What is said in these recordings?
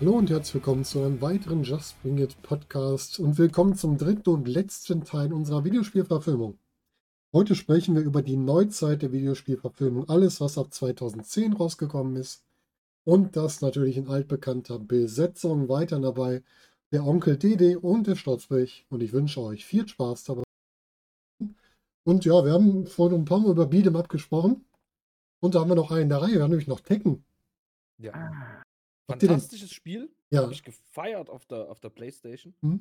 Hallo und herzlich willkommen zu einem weiteren Just Bring It Podcast und willkommen zum dritten und letzten Teil unserer Videospielverfilmung. Heute sprechen wir über die Neuzeit der Videospielverfilmung, alles was ab 2010 rausgekommen ist und das natürlich in altbekannter Besetzung weiter dabei der Onkel Dede und der Sturzbrich und ich wünsche euch viel Spaß dabei. Und ja, wir haben vorhin ein paar Mal über Beat'em Up gesprochen und da haben wir noch einen in der Reihe, wir haben nämlich noch Tekken. Ja. Fantastisches Spiel. Ja. Habe ich gefeiert auf der, auf der Playstation. Hm?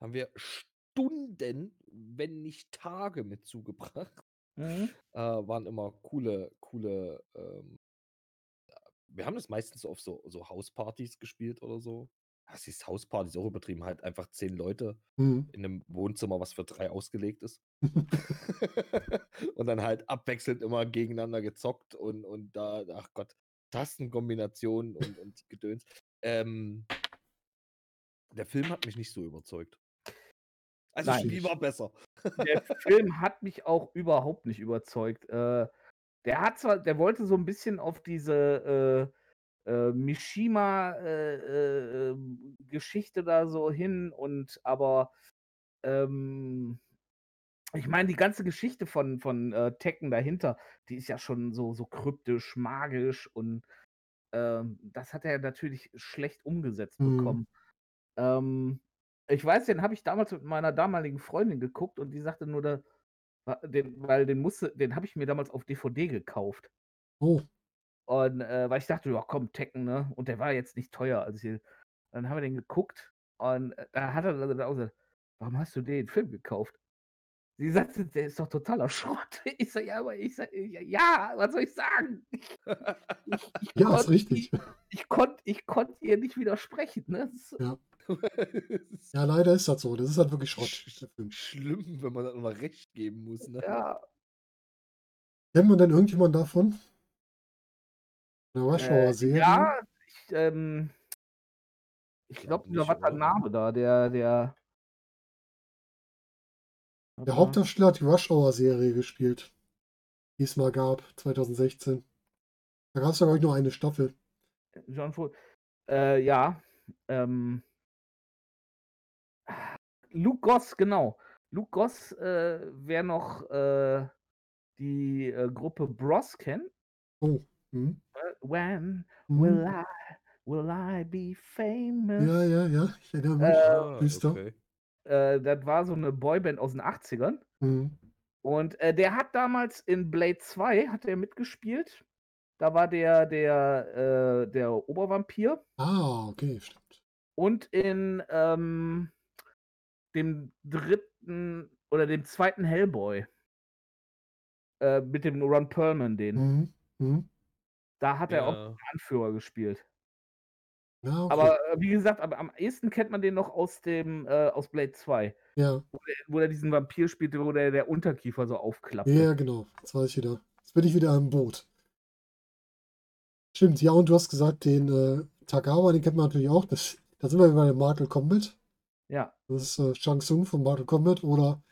Haben wir Stunden, wenn nicht Tage mit zugebracht. Mhm. Äh, waren immer coole, coole. Ähm, wir haben das meistens auf so, so Hauspartys gespielt oder so. Das ist Hauspartys auch übertrieben, halt einfach zehn Leute Hm. in einem Wohnzimmer, was für drei ausgelegt ist. und dann halt abwechselnd immer gegeneinander gezockt und, und da, ach Gott, Tastenkombinationen und, und Gedöns. Ähm, der Film hat mich nicht so überzeugt. Also das Nein. Spiel war besser. Der Film hat mich auch überhaupt nicht überzeugt. Äh, der hat zwar, der wollte so ein bisschen auf diese äh, äh, Mishima-Geschichte da so hin und aber ähm, ich meine, die ganze Geschichte von, von äh, Tekken dahinter, die ist ja schon so, so kryptisch, magisch und ähm, das hat er natürlich schlecht umgesetzt Mhm. bekommen. Ähm, ich weiß, den habe ich damals mit meiner damaligen Freundin geguckt und die sagte nur, da, den, weil den musste, den habe ich mir damals auf DVD gekauft. Oh, Und äh, weil ich dachte, ja komm, Tekken, ne? Und der war jetzt nicht teuer. Also ich, dann haben wir den geguckt und äh, da hat er dann auch gesagt, warum hast du den Film gekauft? Sie sagte, der ist doch totaler Schrott. Ich sag, ja, aber ich sag, ja, ja, was soll ich sagen? Ich, ich ja, ist konnt- richtig. Ich, konnte ich konnt ihr nicht widersprechen, ne? Ist- Ja. Ja, leider ist das so. Das ist halt wirklich Schrott. Sch-. Schlimm, wenn man dann immer recht geben muss. Ne? Ja, Kennt man denn irgendjemand davon? Eine Rush Äh, Serie? ja, ich, ähm, ich Glaub glaube, da nicht, war der? Name da, der, der. Der Hauptdarsteller hat die Rush Hour Serie gespielt. Die es mal gab, 2016. Da gab es ja, glaube ich, nur eine Staffel. John Ford. Äh, ja. Ähm, Luke Goss, genau. Luke Goss, äh, wer noch äh, die äh, Gruppe Bros kennt. Oh. Hm. äh, When Hm. will I, will I be famous? Ja, ja, ja. Ich erinnere mich. Äh, Ah, Düster. okay. Äh, das war so eine Boyband aus den 80ern. Hm. Und äh, der hat damals in Blade 2 hat er mitgespielt. Da war der der äh, der Obervampir Ah, okay, stimmt. und in ähm, dem dritten oder dem zweiten Hellboy äh, mit dem Ron Perlman den. Hm. Hm. Da hat er auch Ja. Anführer gespielt. Ja, okay. Aber äh, wie gesagt, aber am ehesten kennt man den noch aus dem äh, aus Blade 2, ja. wo er diesen Vampir spielte, wo der, der Unterkiefer so aufklappte. ja, genau. Jetzt weiß ich wieder. Jetzt bin ich wieder im Boot. Stimmt, ja, und du hast gesagt, den äh, Tagawa, den kennt man natürlich auch. Das, da sind wir bei dem Mortal Kombat. Ja. Das ist äh, Shang Tsung von Mortal Kombat oder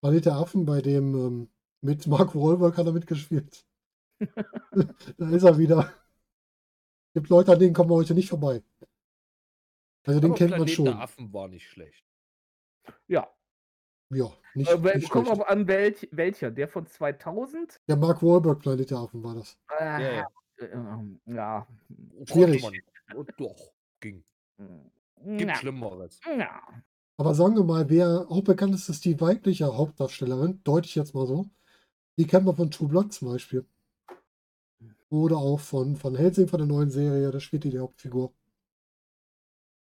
Planet der Affen, bei dem ähm, mit Mark Wahlberg hat er mitgespielt. da ist er wieder. Gibt Leute, an denen kommen wir heute nicht vorbei. Also den Aber kennt man Planet schon. der Affen war nicht schlecht. Ja. Ja, nicht, Äh, nicht kommt schlecht. auch an welch, welcher? Der von 2000? Der Mark Wahlberg Planet der Affen war das. Äh, Ja, ja. äh, ja. Schwierig. Konnte man. Oh, doch, ging. Gibt Ja. Schlimmeres. ja. Aber sagen wir mal, wer auch bekannt ist, ist die weibliche Hauptdarstellerin, deute ich jetzt mal so. Die kennt man von True Blood zum Beispiel. Oder auch von, von Helsing, von der neuen Serie, da spielt die die Hauptfigur.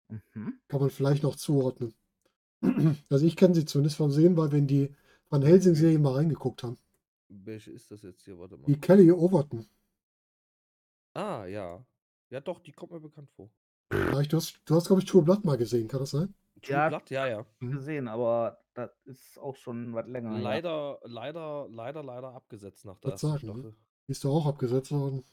Mhm. Kann man vielleicht noch zuordnen. Also ich kenne sie zumindest vom Sehen, weil in die Van Helsing-Serie mal reingeguckt haben. Welche ist das jetzt hier? Warte mal. Die Kelly Overton. Ah, ja. Ja, doch, die kommt mir bekannt vor. Du hast, du hast glaube ich, True Blood mal gesehen, kann das sein? True Ja. Blood, ja, ja. Gesehen, aber das ist auch schon was länger. her. Leider, leider, leider, leider abgesetzt nach der Wollt ersten sagen, ne? Staffel. Die ist doch auch abgesetzt worden.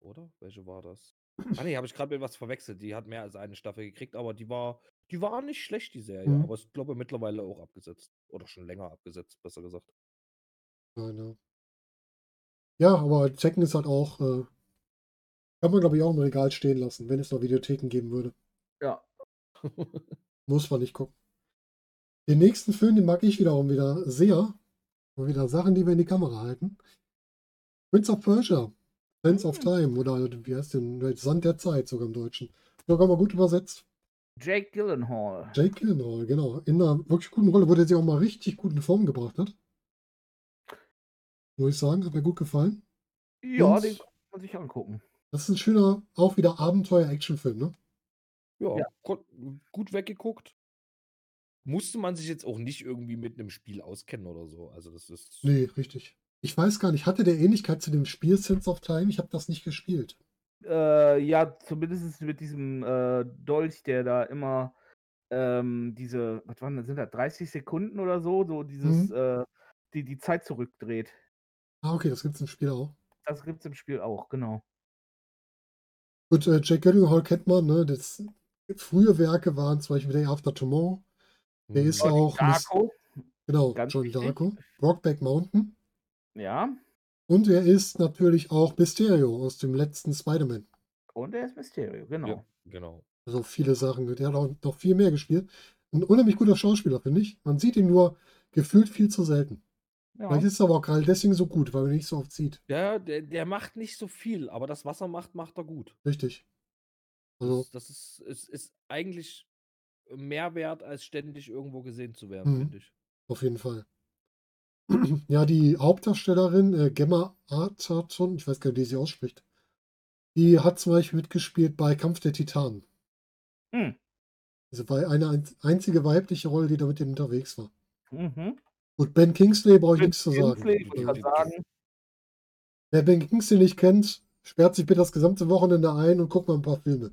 Oder? Welche war das? Ah nee, habe ich gerade mit was verwechselt. Die hat mehr als eine Staffel gekriegt, aber die war, die war nicht schlecht, die Serie. Mhm. Aber ich glaube mittlerweile auch abgesetzt. Oder schon länger abgesetzt, besser gesagt. Nein, ja. ja, aber Tekken ist halt auch äh, Kann man, glaube ich, auch im Regal stehen lassen, wenn es noch Videotheken geben würde. Ja. Muss man nicht gucken. Den nächsten Film, den mag ich wiederum wieder sehr. Mal wieder Sachen, die wir in die Kamera halten. Prince of Persia. Sense of Hm. Time. Oder wie heißt denn? Sand der Zeit, sogar im Deutschen. Sogar mal gut übersetzt. Jake Gyllenhaal. Jake Gyllenhaal, genau. In einer wirklich guten Rolle, wo der sich auch mal richtig gut in Form gebracht hat. Muss ich sagen, hat mir gut gefallen. Ja, Und- den kann man sich angucken. Das ist ein schöner, auch wieder Abenteuer-Action-Film, ne? Ja, Ja. gut weggeguckt. Musste man sich jetzt auch nicht irgendwie mit einem Spiel auskennen oder so. Also das ist. Nee, richtig. Ich weiß gar nicht, hatte der Ähnlichkeit zu dem Spiel Sense of Time? Ich habe das nicht gespielt. Äh, ja, zumindest mit diesem äh, Dolch, der da immer ähm, diese, was waren das, sind das 30 Sekunden oder so, so dieses, Mhm. äh, die die Zeit zurückdreht. Ah, okay, das gibt es im Spiel auch. Das gibt es im Spiel auch, genau. Gut, äh, Jake Gyllenhaal kennt man, ne? Das frühe Werke waren zum Beispiel Day After Tomorrow. Der Mhm. ist Johnny auch Miss- Darko, Genau, Ganz John wichtig. Darko. Brockback Mountain. Ja. Und er ist natürlich auch Mysterio aus dem letzten Spider-Man. Und er ist Mysterio, genau. Ja, genau. Also viele Sachen. Der hat auch noch viel mehr gespielt. Ein unheimlich guter Schauspieler, finde ich. Man sieht ihn nur gefühlt viel zu selten. Ja. Vielleicht ist er aber auch gerade deswegen so gut, weil man ihn nicht so oft sieht. Ja, der, der macht nicht so viel, aber das, was er macht, macht er gut. Richtig. Also, Das, das ist, ist, ist eigentlich mehr wert, als ständig irgendwo gesehen zu werden, Mhm. finde ich. auf jeden Fall. Ja, die Hauptdarstellerin, äh, Gemma Arterton, ich weiß gar nicht, wie sie ausspricht, die hat zum Beispiel mitgespielt bei Kampf der Titanen. Hm. Also war eine ein- einzige weibliche Rolle, die da mit denen unterwegs war. Mhm. Gut, Ben Kingsley brauche ich Ben nichts zu sagen. Kingsley, ich sagen, Wer Ben Kingsley nicht kennt, sperrt sich bitte das gesamte Wochenende ein und guckt mal ein paar Filme.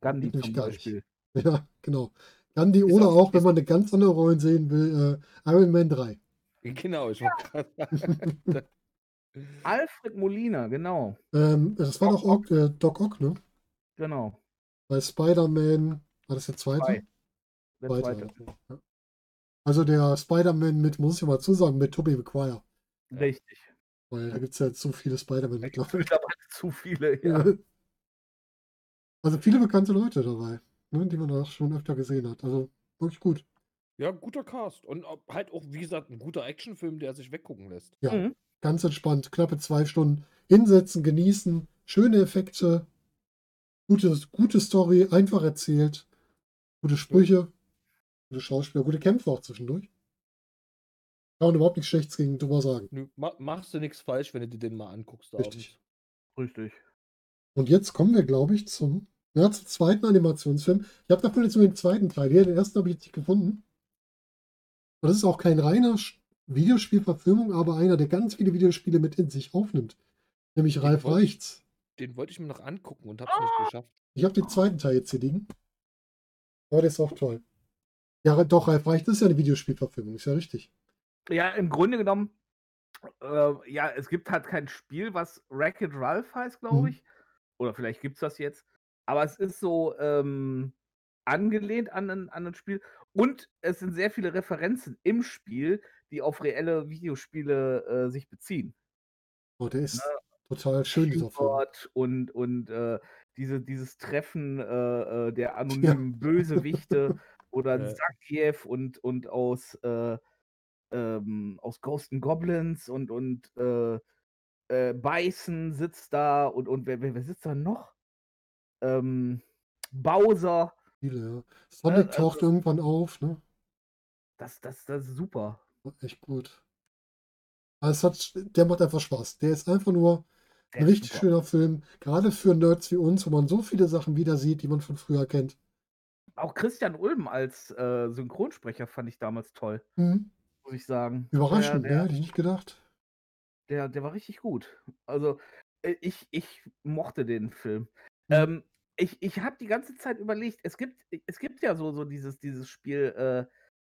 Gandhi zum gar nicht. Beispiel. Ja, genau. Gandhi Ist oder auch- auch, wenn man eine ganz andere Rollen sehen will, äh, Iron Man 3. Genau, ich gerade sagen. Alfred Molina, genau. Ähm, das war Doc doch Ock, äh, Doc Ock, ne? Genau. Bei Spider-Man, war das der zweite? Zwei. Der Zweite, zweite. ja. Also der Spider-Man mit, muss ich mal zusagen, mit Tobey Maguire. Ja. Richtig. Weil da gibt es ja so viele Spider-Man mittlerweile. Zu viele, ja. Also viele bekannte Leute dabei, ne, die man auch schon öfter gesehen hat. Also wirklich gut. Ja, guter Cast. Und halt auch, wie gesagt, ein guter Actionfilm, der sich weggucken lässt. Ja, Mhm. ganz entspannt. Knappe zwei Stunden. Hinsetzen, genießen, schöne Effekte, gute, gute Story, einfach erzählt, gute Sprüche, gute Schauspieler, gute Kämpfe auch zwischendurch. Kann man überhaupt nichts Schlechtes gegen drüber sagen. Nö, ma machst du nichts falsch, wenn du dir den mal anguckst. Richtig. abends. Richtig. Und jetzt kommen wir, glaube ich, zum, ja, zum zweiten Animationsfilm. Ich habe davon jetzt nur den zweiten Teil. Hier, den ersten habe ich jetzt nicht gefunden. Und das ist auch kein reiner Videospielverfilmung, aber einer, der ganz viele Videospiele mit in sich aufnimmt. Nämlich Den Ralf wollte ich- Reichts. Den wollte ich mir noch angucken und hab's Ah! nicht geschafft. Ich habe den zweiten Teil jetzt hier liegen. Aber der ist auch toll. Ja, doch, Ralf Reichts ist ja eine Videospielverfilmung, ist ja richtig. Ja, im Grunde genommen, äh, ja, es gibt halt kein Spiel, was Wreck-It Ralph heißt, glaube Mhm. ich. Oder vielleicht gibt es das jetzt. Aber es ist so ähm, angelehnt an ein, an ein Spiel. Und es sind sehr viele Referenzen im Spiel, die auf reelle Videospiele äh, sich beziehen. Oh, der ist total schön, dieser Film. Und, und äh, diese, dieses Treffen äh, äh, der anonymen Bösewichte oder Ja. Sakiev und, und aus, äh, ähm, aus Ghost and Goblins und, und äh, Bison sitzt da und, und wer, wer, wer sitzt da noch? Ähm, Bowser, Viele, ja. Sonic also- taucht irgendwann auf, ne? das, das, das ist super. War Echt gut. Es hat, der macht einfach Spaß. Der ist einfach nur Der ein richtig super. schöner Film. Gerade für Nerds wie uns, wo man so viele Sachen wieder sieht, die man von früher kennt. Auch Christian Ulm als äh, Synchronsprecher fand ich damals toll, Mhm. muss ich sagen. Überraschend, Der- ne? Hätte ich nicht gedacht. Der, der war richtig gut. Also, äh, ich, ich mochte den Film. Mhm. Ähm, ich ich habe die ganze Zeit überlegt, es gibt, es gibt ja so, so dieses, dieses Spiel, äh,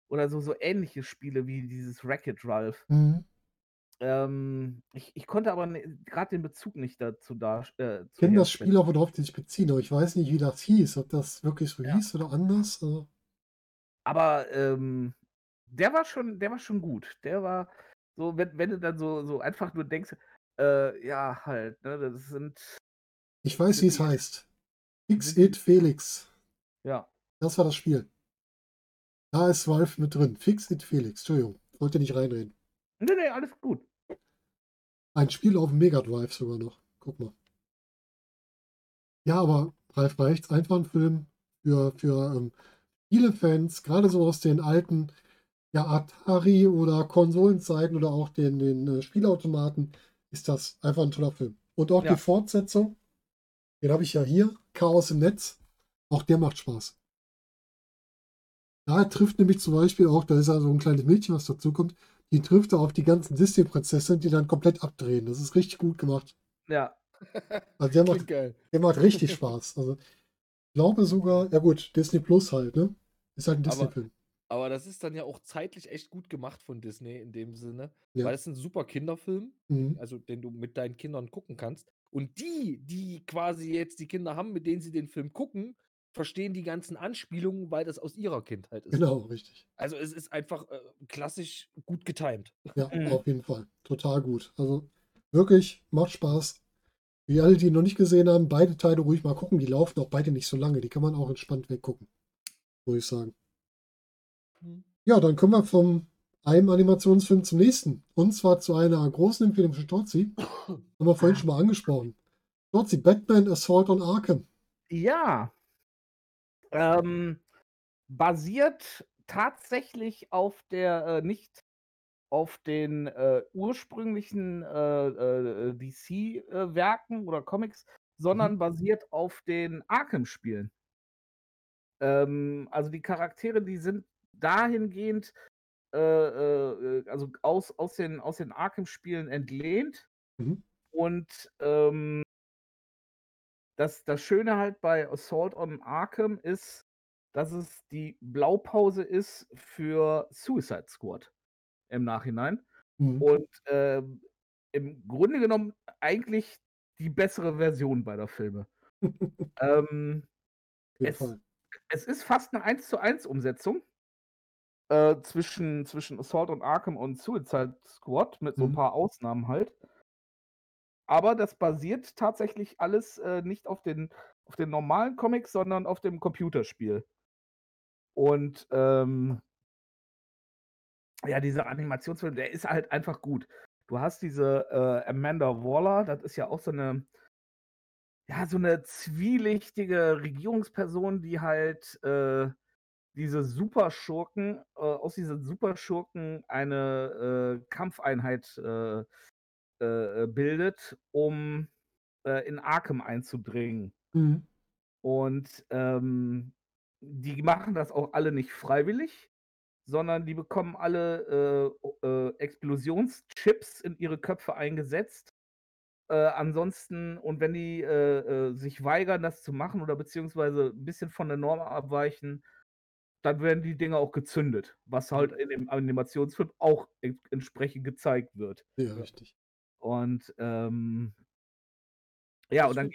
oder so, so ähnliche Spiele wie dieses Wreck-It Ralph. Mhm. Ähm, ich, ich konnte aber gerade den Bezug nicht dazu da. Äh, Ich kenne das. Spiel auch, worauf die sich beziehen, aber ich weiß nicht, wie das hieß. Ob das wirklich so Ja. hieß oder anders. Also, Aber ähm, der war schon, der war schon gut. Der war so, wenn, wenn du dann so, so einfach nur denkst, äh, ja, halt, ne, das sind Ich weiß, wie es heißt. Fix sind die- It Felix. Ja. Das war das Spiel. Da ist Valve mit drin. Fix It Felix. Entschuldigung, wollte nicht reinreden. Nee, nee, alles gut. Ein Spiel auf dem Mega Drive sogar noch. Guck mal. Ja, aber Ralf Brechts, einfach ein Film für, für ähm, viele Fans, gerade so aus den alten ja, Atari- oder Konsolenzeiten oder auch den, den äh, Spielautomaten, ist das einfach ein toller Film. Und auch Ja. die Fortsetzung, den habe ich ja hier, Chaos im Netz, auch der macht Spaß. Da trifft nämlich zum Beispiel auch, da ist ja so ein kleines Mädchen, was dazukommt, die trifft er auf die ganzen Disney-Prinzessinnen, die dann komplett abdrehen. Das ist richtig gut gemacht. Ja. Also der macht, geil. der macht richtig Spaß. Also ich glaube sogar, ja gut, Disney Plus halt, ne? Ist halt ein Disney-Film. Aber das ist dann ja auch zeitlich echt gut gemacht von Disney in dem Sinne. Ja. Weil es ist ein super Kinderfilm, Mhm. also den du mit deinen Kindern gucken kannst. Und die, die quasi jetzt die Kinder haben, mit denen sie den Film gucken, verstehen die ganzen Anspielungen, weil das aus ihrer Kindheit ist. Genau, richtig. Also es ist einfach äh, klassisch gut getimt. Ja, Mhm. auf jeden Fall. Total gut. Also wirklich, macht Spaß. Wie alle, die ihn noch nicht gesehen haben, beide Teile ruhig mal gucken. Die laufen auch beide nicht so lange. Die kann man auch entspannt weggucken. Muss ich sagen. Ja, dann kommen wir vom einem Animationsfilm zum nächsten. Und zwar zu einer großen Empfehlung für Storzi. Haben wir vorhin schon mal angesprochen. Storzi, Batman Assault on Arkham. Ja. Ähm, basiert tatsächlich auf der, äh, nicht auf den äh, ursprünglichen äh, äh, DC-Werken oder Comics, sondern basiert auf den Arkham-Spielen. Ähm, also die Charaktere, die sind dahingehend, äh, äh, also aus, aus den, aus den Arkham-Spielen entlehnt. Mhm. Und ähm, das, das Schöne halt bei Assault on Arkham ist, dass es die Blaupause ist für Suicide Squad im Nachhinein. Mhm. Und ähm, im Grunde genommen eigentlich die bessere Version beider Filme. ähm, es- es ist fast eine 1 zu 1 Umsetzung äh, zwischen, zwischen Assault on Arkham und Suicide Squad, mit so ein Mhm. paar Ausnahmen halt. Aber das basiert tatsächlich alles äh, nicht auf den, auf den normalen Comics, sondern auf dem Computerspiel. Und ähm, ja, dieser Animationsfilm, der ist halt einfach gut. Du hast diese äh, Amanda Waller, das ist ja auch so eine, ja, so eine zwielichtige Regierungsperson, die halt äh, diese Superschurken, äh, aus diesen Superschurken eine äh, Kampfeinheit äh, äh, bildet, um äh, in Arkham einzudringen. Mhm. Und ähm, die machen das auch alle nicht freiwillig, sondern die bekommen alle äh, äh, Explosionschips in ihre Köpfe eingesetzt. Äh, ansonsten, und wenn die äh, äh, sich weigern, das zu machen oder beziehungsweise ein bisschen von der Norm abweichen, dann werden die Dinge auch gezündet, was halt in dem Animationsfilm auch en- entsprechend gezeigt wird. Ja, richtig. Und ähm, ja, und dann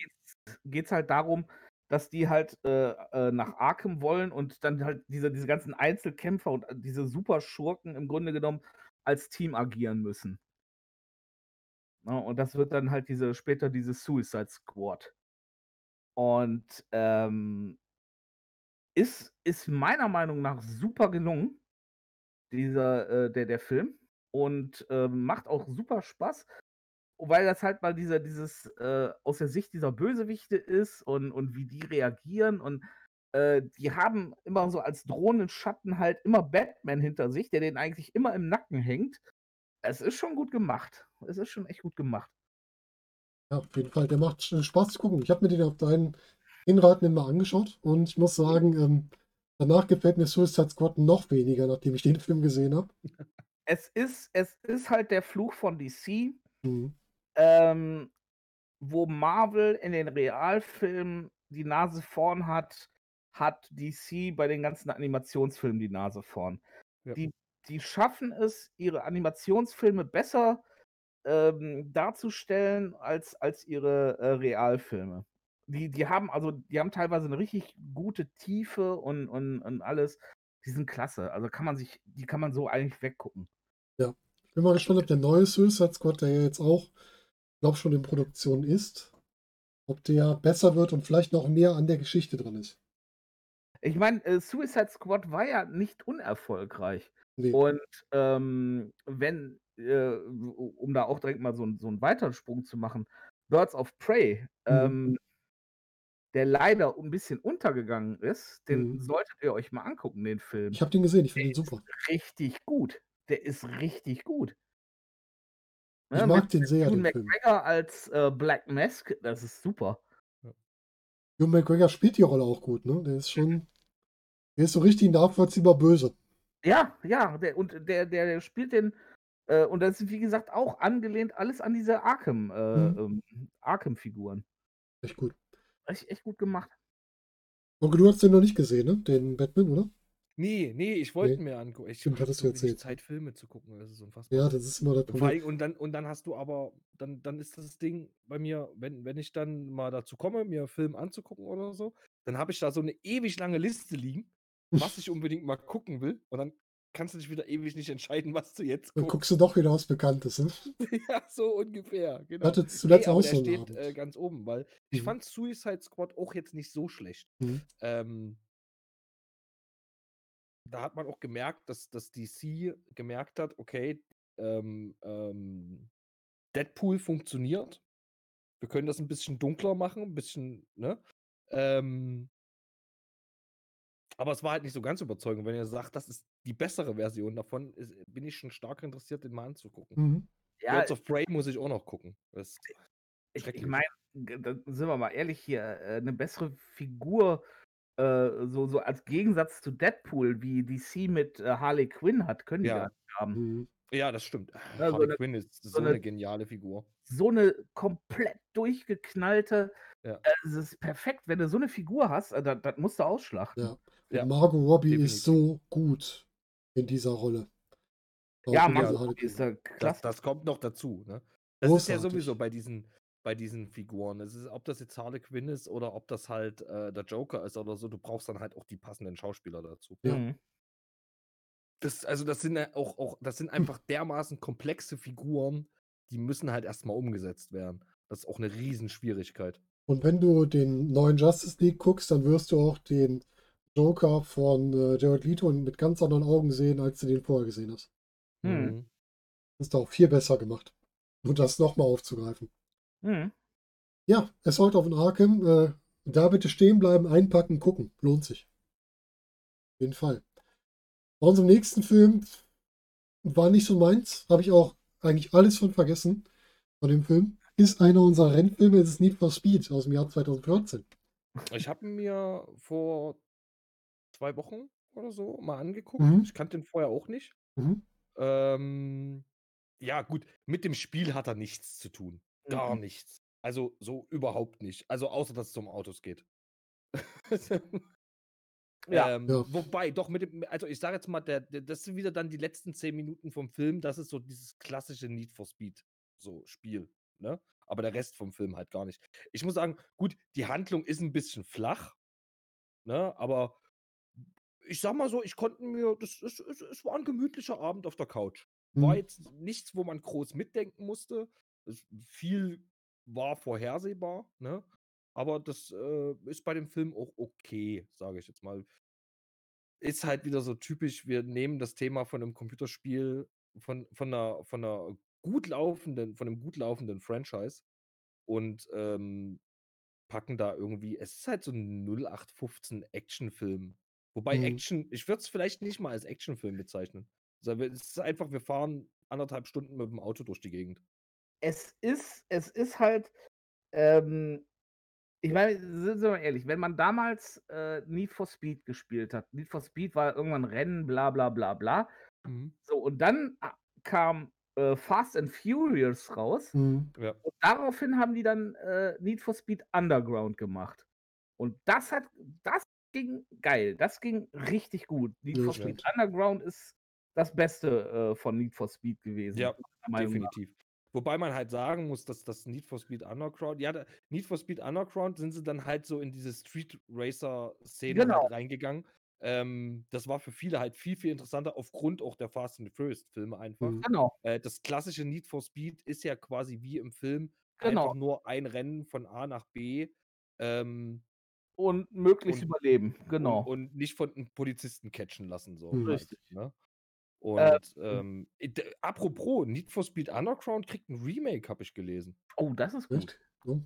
geht es halt darum, dass die halt äh, äh, nach Arkham wollen und dann halt diese, diese ganzen Einzelkämpfer und äh, diese Superschurken im Grunde genommen als Team agieren müssen. Na, und das wird dann halt diese später diese Suicide Squad. Und ähm, ist, ist meiner Meinung nach super gelungen, dieser, äh, der, der Film. Und ähm, macht auch super Spaß weil das halt mal dieser, dieses äh, aus der Sicht dieser Bösewichte ist und, und wie die reagieren und äh, die haben immer so als drohenden Schatten halt immer Batman hinter sich, der den eigentlich immer im Nacken hängt. Es ist schon gut gemacht. Es ist schon echt gut gemacht. Ja, auf jeden Fall. Der macht äh, Spaß zu gucken. Ich habe mir den auf deinen Hinraten immer angeschaut und ich muss sagen, ähm, danach gefällt mir Suicide Squad noch weniger, nachdem ich den Film gesehen habe. Es ist, es ist halt der Fluch von DC, Mhm. ähm, wo Marvel in den Realfilmen die Nase vorn hat, hat DC bei den ganzen Animationsfilmen die Nase vorn. Ja. Die, die schaffen es, ihre Animationsfilme besser ähm, darzustellen als, als ihre äh, Realfilme. Die, die haben also, die haben teilweise eine richtig gute Tiefe und, und, und alles. Die sind klasse. Also kann man sich, die kann man so eigentlich weggucken. Ich bin mal gespannt, ob der neue Suicide Squad, der ja jetzt auch, glaube schon in Produktion ist, ob der besser wird und vielleicht noch mehr an der Geschichte dran ist. Ich meine, äh, Suicide Squad war ja nicht unerfolgreich. Nee. Und ähm, wenn, äh, um da auch direkt mal so, so einen weiteren Sprung zu machen, Birds of Prey, Mhm. ähm, der leider ein bisschen untergegangen ist, den Mhm. solltet ihr euch mal angucken, den Film. Ich habe den gesehen, ich finde Der den ist super. richtig gut. Der ist richtig gut. Ich Ne, mag mit den sehr, Ewan den Film. McGregor als äh, Black Mask, das ist super. Ewan McGregor spielt die Rolle auch gut, ne? Der ist schon, der ist so richtig nachvollziehbar böse. Ja, ja, der, und der, der, der spielt den, äh, und das ist wie gesagt auch angelehnt alles an diese Arkham, äh, Mhm. ähm, Arkham-Figuren. Echt gut. Echt, echt gut gemacht. Onkel, du hast den noch nicht gesehen, ne? Den Batman, oder? Nee, nee, ich wollte Nee. mir angucken. Ich Stimmt, habe hattest so du erzählt. Zeit, Filme zu gucken. Das ist unfassbar. Ja, das ist immer das Und, vor Problem. und, dann, und dann hast du aber, dann, dann ist das Ding bei mir, wenn, wenn ich dann mal dazu komme, mir einen Film anzugucken oder so, dann habe ich da so eine ewig lange Liste liegen, was ich unbedingt mal gucken will. Und dann kannst du dich wieder ewig nicht entscheiden, was du jetzt Dann guckst. guckst du doch wieder was Bekanntes, ne? ja, so ungefähr. Ich Genau. hatte zuletzt aber auch der so einen steht äh, ganz oben, weil ich Mhm. fand Suicide Squad auch jetzt nicht so schlecht. Mhm. Ähm, da hat man auch gemerkt, dass, dass DC gemerkt hat, okay, ähm, ähm, Deadpool funktioniert. Wir können das ein bisschen dunkler machen, ein bisschen, ne? Ähm, aber es war halt nicht so ganz überzeugend. Wenn ihr sagt, das ist die bessere Version davon, ist, bin ich schon stark interessiert, den mal anzugucken. Mhm. Ja, Birds of Prey muss ich auch noch gucken. Das, ich, ich meine, da sind wir mal ehrlich hier, äh, eine bessere Figur, äh, so, so als Gegensatz zu Deadpool, wie DC mit äh, Harley Quinn hat, können die Ja. gar nicht haben. Mhm. ja, das stimmt. Ja, so Harley eine- Quinn ist so, so eine, eine- geniale Figur. So eine komplett durchgeknallte, Ja. äh, es ist perfekt, wenn du so eine Figur hast, äh, das, das musst du ausschlachten. Ja. Ja, Margot Robbie definitiv. ist so gut in dieser Rolle. Auch Ja, Margot Robbie ist Quinn. da Das, klasse. das kommt noch dazu. Ne? Das ist ja Großartig. sowieso bei diesen, bei diesen Figuren. Es ist, ob das jetzt Harley Quinn ist oder ob das halt äh, der Joker ist oder so, du brauchst dann halt auch die passenden Schauspieler dazu. Ja. Mhm. Das, also das sind ja auch, auch, das sind einfach dermaßen komplexe Figuren, die müssen halt erstmal umgesetzt werden. Das ist auch eine Riesenschwierigkeit. Und wenn du den neuen Justice League guckst, dann wirst du auch den Joker von äh, Jared Leto mit ganz anderen Augen sehen, als du den vorher gesehen hast. Mhm. Mhm. Das ist auch viel besser gemacht. Und das nochmal aufzugreifen. Mhm. Ja, es heute auf den Arkham. Äh, da bitte stehen bleiben, einpacken, gucken. Lohnt sich. Auf jeden Fall. Bei unserem nächsten Film war nicht so meins. Habe ich auch eigentlich alles von vergessen. Von dem Film. Ist einer unserer Rennfilme. Es ist Need for Speed aus dem Jahr 2014. Ich habe mir vor zwei Wochen oder so mal angeguckt. Mhm. Ich kannte den vorher auch nicht. Mhm. Ähm, ja, gut, mit dem Spiel hat er nichts zu tun. Gar Mhm. nichts. Also so überhaupt nicht. Also außer dass es um Autos geht. Ja. ähm, Ja. Wobei, doch mit dem, also ich sage jetzt mal, der, der, das sind wieder dann die letzten zehn Minuten vom Film. Das ist so dieses klassische Need for Speed, so Spiel. Ne? Aber der Rest vom Film halt gar nicht. Ich muss sagen, gut, die Handlung ist ein bisschen flach, ne? Aber ich sag mal so, ich konnte mir, das, es, es, es war ein gemütlicher Abend auf der Couch. War Mhm. jetzt nichts, wo man groß mitdenken musste. Es, viel war vorhersehbar, ne? Aber das äh, ist bei dem Film auch okay, sage ich jetzt mal. Ist halt wieder so typisch, wir nehmen das Thema von einem Computerspiel, von, von, einer, von einer gut laufenden, von einem gut laufenden Franchise und ähm, packen da irgendwie, es ist halt so ein 0815 Actionfilm. Wobei Mhm. Action, ich würde es vielleicht nicht mal als Actionfilm bezeichnen. Also, Es ist einfach, wir fahren anderthalb Stunden mit dem Auto durch die Gegend. es ist, es ist halt, ähm, ich meine, sind wir mal ehrlich, wenn man damals äh, Need for Speed gespielt hat, Need for Speed war irgendwann Rennen, bla bla bla bla. So, und dann ah, kam äh, Fast and Furious raus Mhm. Ja. und daraufhin haben die dann äh, Need for Speed Underground gemacht. Und das hat, das ging geil, das ging richtig gut. Need Ja, for stimmt. Speed Underground ist das Beste äh, von Need for Speed gewesen. Ja. Definitiv. Wobei man halt sagen muss, dass das Need for Speed Underground, ja, Need for Speed Underground sind sie dann halt so in diese Street Racer-Szene Genau. halt reingegangen. Ähm, das war für viele halt viel, viel interessanter, aufgrund auch der Fast and the Furious-Filme einfach. Mhm. Genau. Äh, das klassische Need for Speed ist ja quasi wie im Film Genau. einfach nur ein Rennen von A nach B ähm, Und möglichst Und- überleben, genau. und, und nicht von einem Polizisten catchen lassen. So Hm. halt, Richtig. ne? Und Äh, ähm, apropos, Need for Speed Underground kriegt ein Remake, habe ich gelesen. oh, das ist gut. Ja.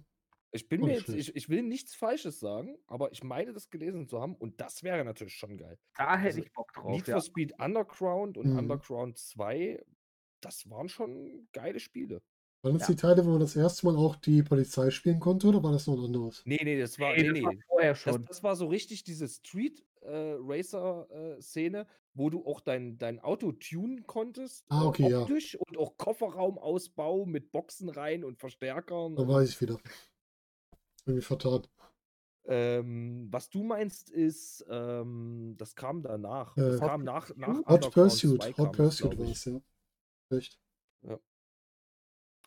Ich bin Oh, mir jetzt, ich, ich will nichts Falsches sagen, aber ich meine das gelesen zu haben und das wäre natürlich schon geil. Da hätte Also, ich Bock drauf. Need Ja. for Speed Underground und Mhm. Underground 2, das waren schon geile Spiele. Waren das Ja. die Teile, wo man das erste Mal auch die Polizei spielen konnte oder war das noch ein anderes? Nee, nee, das war, Nee, nee, das war nee. vorher Das, schon. das war so richtig diese Street äh, Racer äh, Szene, wo du auch dein, dein Auto tunen konntest, Ah, äh, okay, ja. optisch und auch Kofferraumausbau mit Boxen rein und Verstärkern. Dann und, weiß ich wieder. Irgendwie vertan. ähm, was du meinst ist, ähm, das kam danach. Äh, das Hot kam nach, nach Hot Underground Pursuit. 2 Hot kam das, Pursuit glaub war ich. es, ja. Echt. Wo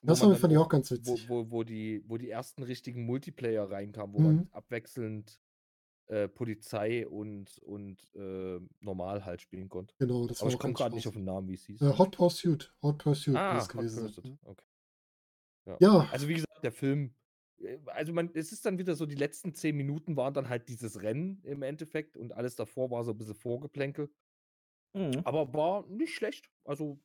Das fand dann ich auch ganz wo, witzig. wo, wo, die, wo die ersten richtigen Multiplayer reinkamen, wo Mhm. man abwechselnd äh, Polizei und, und äh, normal halt spielen konnte. Genau, das Aber war ich komme gerade nicht auf den Namen, wie es hieß. Äh, Hot Pursuit. Hot Pursuit ah, Hot gewesen Pursuit. Okay. Ja, Also wie gesagt, der Film, äh, also man, es ist dann wieder so, die letzten zehn Minuten waren dann halt dieses Rennen im Endeffekt und alles davor war so ein bisschen Vorgeplänkel. Mhm. Aber war nicht schlecht. Also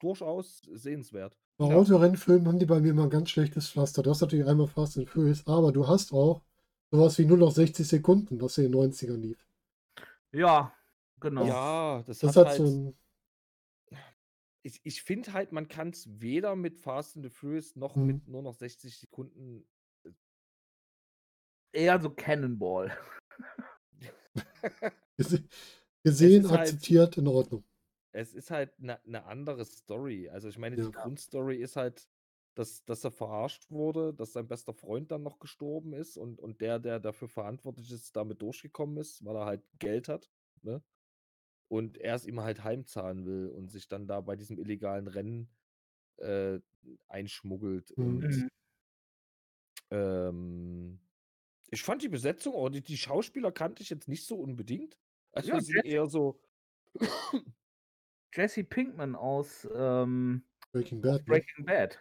durchaus sehenswert. bei Ja. Autorennfilmen haben die bei mir immer ein ganz schlechtes Pflaster. Du hast natürlich einmal Fast and Furious, aber du hast auch sowas wie nur noch 60 Sekunden, was in den 90ern lief. Ja, genau. Ja, das, Das hat hat halt. so ein. ich ich finde halt, man kann es weder mit Fast and the Furious noch Mhm. mit nur noch 60 Sekunden. Eher so Cannonball. gese- Gesehen, halt- akzeptiert, in Ordnung. Es ist halt eine ne andere Story. Also ich meine, Ja. die Grundstory ist halt, dass, dass er verarscht wurde, dass sein bester Freund dann noch gestorben ist und, und der, der dafür verantwortlich ist, damit durchgekommen ist, weil er halt Geld hat. Ne? Und er es ihm halt heimzahlen will und sich dann da bei diesem illegalen Rennen äh, einschmuggelt. Mhm. Und ähm, ich fand die Besetzung, oder die, die Schauspieler kannte ich jetzt nicht so unbedingt. Also Ja, eher so. Jesse Pinkman aus, ähm, Breaking aus Bad. Ne? Breaking Bad.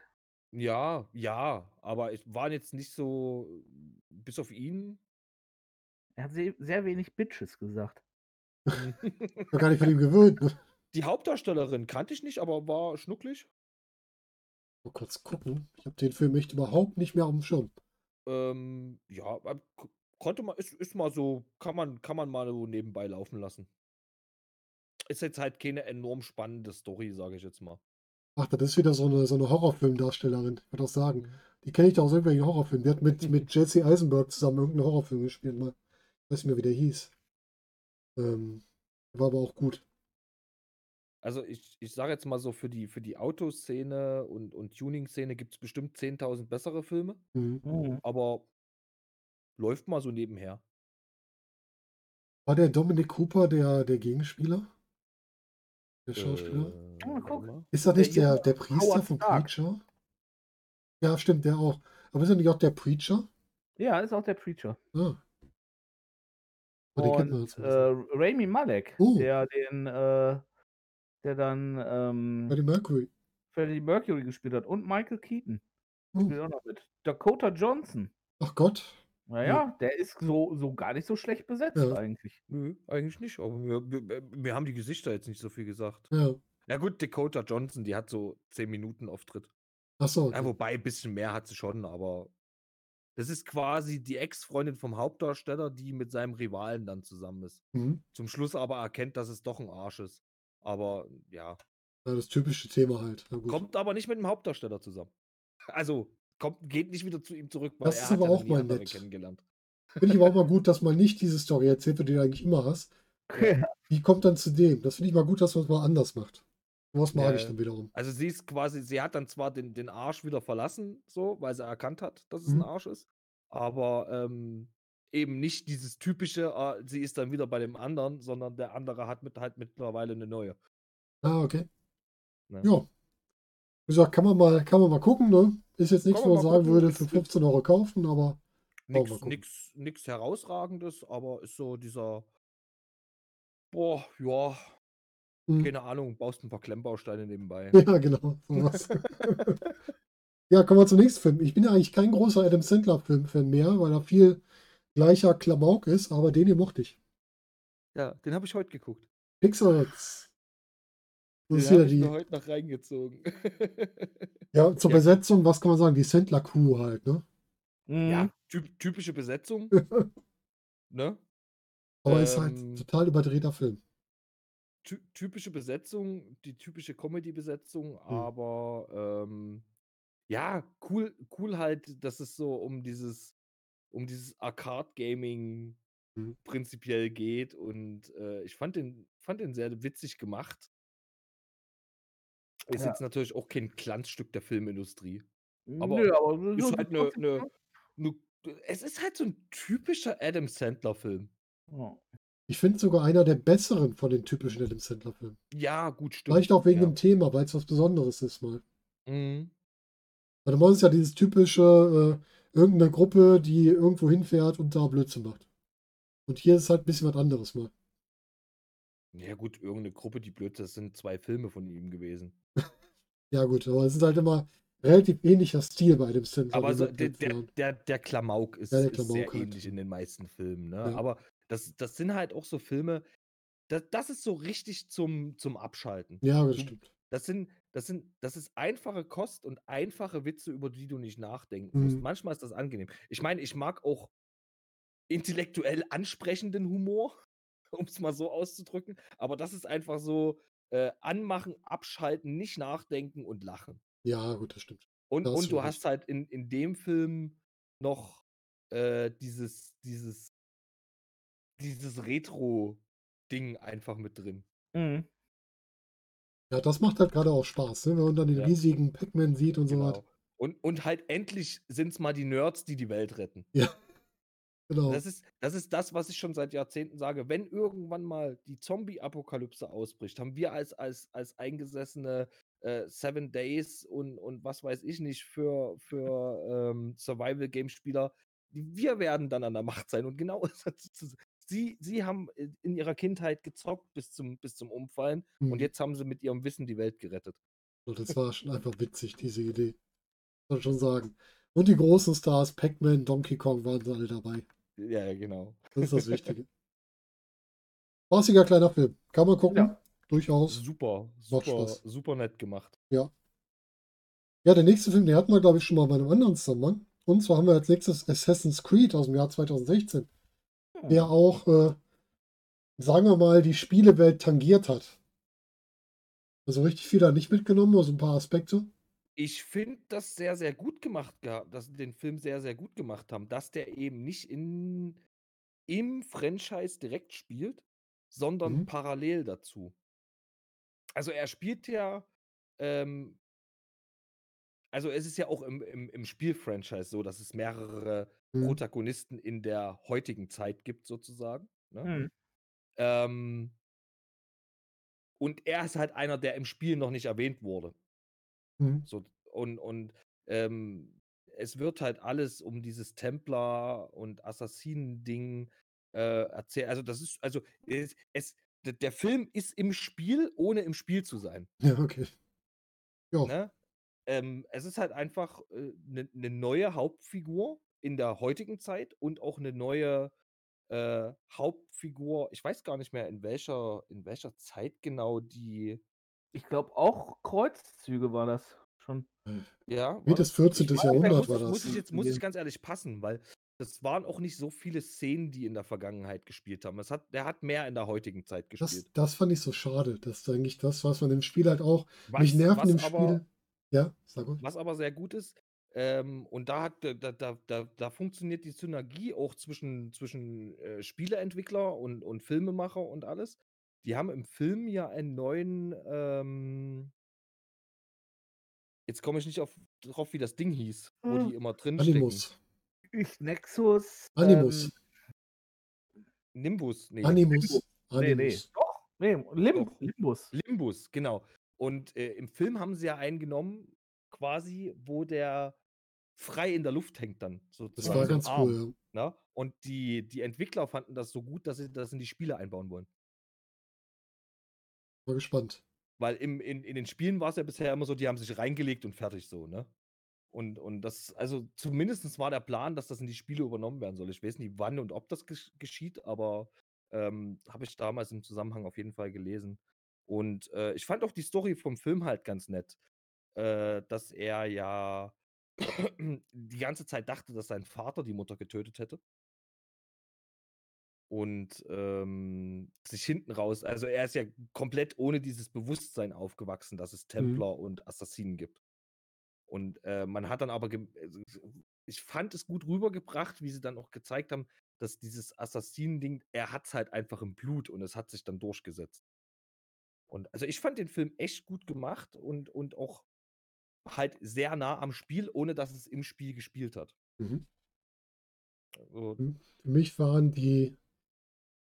Ja, ja, aber es waren jetzt nicht so, bis auf ihn. Er hat sehr, sehr wenig Bitches gesagt. War gar nicht von ihm gewöhnt. Ne? Die Hauptdarstellerin kannte ich nicht, aber war schnucklig. Mal kurz gucken. Ich habe den Film echt überhaupt nicht mehr auf dem Schirm. Ähm, ja, konnte man, ist, ist mal so, kann man, kann man mal so nebenbei laufen lassen. Ist jetzt halt keine enorm spannende Story, sage ich jetzt mal. Ach, das ist wieder so eine, so eine Horrorfilmdarstellerin. Ich würde auch sagen. Die kenne ich doch aus irgendwelchen Horrorfilmen. Die hat mit, mit Jesse Eisenberg zusammen irgendeinen Horrorfilm gespielt mal. Ich weiß nicht mehr, wie der hieß. Ähm, war aber auch gut. Also ich, ich sage jetzt mal so, für die, für die Autoszene und, und Tuning-Szene gibt es bestimmt 10.000 bessere Filme, Mhm. Mhm. aber läuft mal so nebenher. War der Dominic Cooper der, der Gegenspieler? Der Schauspieler? Äh, guck. ist das nicht der der, der Priester Howard von Stark. Preacher? Ja, stimmt, der auch. Aber ist er nicht auch der Preacher? Ja, ist auch der Preacher. Ah. Aber den kennt man Und jetzt äh, Rami Malek, Oh. der den, äh, der dann ähm, Freddie Mercury. Freddie Mercury gespielt hat und Michael Keaton Oh. spielt auch noch mit. Dakota Johnson. Ach Gott. Naja, der ist so, so gar nicht so schlecht besetzt Ja. eigentlich. Nö, eigentlich nicht, aber wir, wir, wir haben die Gesichter jetzt nicht so viel gesagt. Ja. Ja gut, Dakota Johnson, die hat so 10 Minuten Auftritt. Achso. Ja, Okay. wobei, ein bisschen mehr hat sie schon, aber das ist quasi die Ex-Freundin vom Hauptdarsteller, die mit seinem Rivalen dann zusammen ist. Mhm. Zum Schluss aber erkennt, dass es doch ein Arsch ist. Aber ja, Ja, das typische Thema halt. Na kommt aber nicht mit dem Hauptdarsteller zusammen. Also, kommt, geht nicht wieder zu ihm zurück, weil Das er ist aber ja auch mal nett. kennengelernt. Finde ich aber auch mal gut, dass man nicht diese Story erzählt die du eigentlich immer hast. Die kommt dann zu dem. Das finde ich mal gut, dass man es mal anders macht. Was mag Ja, ich dann wiederum. Also sie ist quasi, sie hat dann zwar den, den Arsch wieder verlassen, so, weil sie erkannt hat, dass es Mhm. ein Arsch ist, aber ähm, eben nicht dieses typische, ah, sie ist dann wieder bei dem anderen, sondern der andere hat mit, halt mittlerweile eine neue. Ah, okay. Ne? Ja. Wie gesagt, kann man mal, kann man mal gucken, ne? Ist jetzt nichts, wo man sagen gucken. würde, für 15 Euro kaufen, aber nix herausragendes, aber ist so dieser, boah, ja, hm. keine Ahnung, baust ein paar Klemmbausteine nebenbei. ja, genau. Sowas. Ja, kommen wir zum nächsten Film. Ich bin ja eigentlich kein großer Adam Sandler-Film-Fan mehr, weil er viel gleicher Klamauk ist, aber den hier mochte ich. Ja, den habe ich heute geguckt. Pixels. Das Den ist ich die, mir heute noch reingezogen. ja, zur Ja. Besetzung, was kann man sagen? Die Sandler-Crew halt, ne? Mhm. ja, typ, typische Besetzung, ne? Aber ist halt Ähm, total überdrehter Film. Ty typische Besetzung, die typische Comedy-Besetzung, aber ähm, ja, cool, cool halt, dass es so um dieses, um dieses Arcade-Gaming Mhm. prinzipiell geht und äh, ich fand den, fand den sehr witzig gemacht. Ist Ja. jetzt natürlich auch kein Glanzstück der Filmindustrie. Aber Nö, aber Ist so halt ne, trotzdem, ne, ne, es ist halt so ein typischer Adam Sandler-Film. Ich finde sogar einer der besseren von den typischen Adam Sandler-Filmen. Ja, gut, stimmt. Vielleicht auch wegen ja. dem Thema, weil es was Besonderes ist mal. Mhm. Weil normalerweise ist ja dieses typische, äh, irgendeine Gruppe, die irgendwo hinfährt und da Blödsinn macht. Und hier ist halt ein bisschen was anderes mal. Ja, gut, irgendeine Gruppe, die blöd, das sind zwei Filme von ihm gewesen. Ja gut, aber es ist halt immer relativ ähnlicher Stil bei dem Sandler. Aber wie so, mit der, der, der, der Klamauk ist, Ja, der ist sehr Klamauk halt. ähnlich in den meisten Filmen. Ne? Ja. Aber das, das sind halt auch so Filme, das, das ist so richtig zum, zum Abschalten. Ja, das Du- stimmt. Das sind, das sind, das ist einfache Kost und einfache Witze, über die du nicht nachdenken musst. Mhm. Manchmal ist das angenehm. Ich meine, ich mag auch intellektuell ansprechenden Humor, um es mal so auszudrücken. Aber das ist einfach so äh, anmachen, abschalten, nicht nachdenken und lachen. Ja, gut, das stimmt. Und, Da hast und du hast halt in, in dem Film noch äh, dieses, dieses, dieses Retro-Ding einfach mit drin. Mhm. Ja, das macht halt gerade auch Spaß, ne? wenn man dann den Ja. riesigen Pac-Man sieht und so was. Genau. Und, und halt endlich sind es mal die Nerds, die die Welt retten. Genau. Das ist, das ist das, was ich schon seit Jahrzehnten sage. Wenn irgendwann mal die Zombie-Apokalypse ausbricht, haben wir als, als, als eingesessene äh, Seven Days und, und was weiß ich nicht für, für ähm, Survival-Game-Spieler, wir werden dann an der Macht sein. Und genau sie, sie haben in ihrer Kindheit gezockt bis zum, bis zum Umfallen Mhm. und jetzt haben sie mit ihrem Wissen die Welt gerettet. Das war schon einfach witzig, diese Idee. Man schon sagen. Und die großen Stars, Pac-Man, Donkey Kong, waren sie alle dabei. Ja, ja, genau. Das ist das Wichtige. Spaßiger kleiner Film. Kann man gucken. Ja. Durchaus. Super, super, super nett gemacht. Ja, der nächste Film, den hatten wir, glaube ich, schon mal bei einem anderen Zusammenhang. Und zwar haben wir als nächstes Assassin's Creed aus dem Jahr 2016, der auch, äh, sagen wir mal, die Spielewelt tangiert hat. Also richtig viel da nicht mitgenommen, nur so ein paar Aspekte. Ich finde das sehr, sehr gut gemacht gehabt, dass sie den Film sehr, sehr gut gemacht haben, dass der eben nicht in, im Franchise direkt spielt, sondern Mhm. parallel dazu. Also er spielt ja, ähm, also es ist ja auch im, im, im Spiel-Franchise so, dass es mehrere Mhm. Protagonisten in der heutigen Zeit gibt, sozusagen. Ne? Mhm. Ähm, und er ist halt einer, der im Spiel noch nicht erwähnt wurde. Mhm. So, und und ähm, es wird halt alles um dieses Templer- und Assassinen-Ding äh, erzählt. Also, das ist, also, es, es, der Film ist im Spiel, ohne im Spiel zu sein. Ja, okay. Ja, Ne? Ähm, es ist halt einfach eine ne neue Hauptfigur in der heutigen Zeit und auch eine neue äh, Hauptfigur. Ich weiß gar nicht mehr, in welcher, in welcher Zeit genau die. Ich glaube auch Kreuzzüge war das schon. Ja, war Wie das 14. Ich- Jahrhundert muss, war Muss das. ich jetzt muss ich ganz ehrlich passen, weil das waren auch nicht so viele Szenen, die in der Vergangenheit gespielt haben. Es hat, der hat mehr in der heutigen Zeit das, gespielt. das fand ich so schade. Das ist eigentlich das, was man im Spiel halt auch. Was, mich nerven im was Spiel. aber, Ja, sag mal. was aber sehr gut ist, ähm, und da, hat, da, da, da, da funktioniert die Synergie auch zwischen, zwischen äh, Spieleentwickler und, und Filmemacher und alles. Die haben im Film ja einen neuen, ähm, jetzt komme ich nicht auf, drauf, wie das Ding hieß, wo Hm. die immer drin. Animus. Ich Nexus. Animus. Ähm, Nimbus, nee. Animus. nee, nee. Animus. Doch. Nee, Lim Doch. Limbus. Limbus, genau. Und äh, im Film haben sie ja einen genommen, quasi, wo der frei in der Luft hängt dann. Das Sozusagen, war so ein ganz Arm, cool. Ja. Ne? Und die, die Entwickler fanden das so gut, dass sie das in die Spiele einbauen wollen. War gespannt. Weil im, in, in den Spielen war es ja bisher immer so, die haben sich reingelegt und fertig so, ne? Und, und das, also zumindest war der Plan, dass das in die Spiele übernommen werden soll. Ich weiß nicht, wann und ob das gesch geschieht, aber ähm, habe ich damals im Zusammenhang auf jeden Fall gelesen. Und äh, ich fand auch die Story vom Film halt ganz nett, äh, dass er ja die ganze Zeit dachte, dass sein Vater die Mutter getötet hätte. Und ähm, sich hinten raus, also er ist ja komplett ohne dieses Bewusstsein aufgewachsen, dass es Mhm. Templer und Assassinen gibt. Und äh, man hat dann aber, also, ich fand es gut rübergebracht, wie sie dann auch gezeigt haben, dass dieses Assassinen-Ding, er hat es halt einfach im Blut und es hat sich dann durchgesetzt. Und also ich fand den Film echt gut gemacht und, und auch halt sehr nah am Spiel, ohne dass es im Spiel gespielt hat. Mhm. Also, Für mich waren die,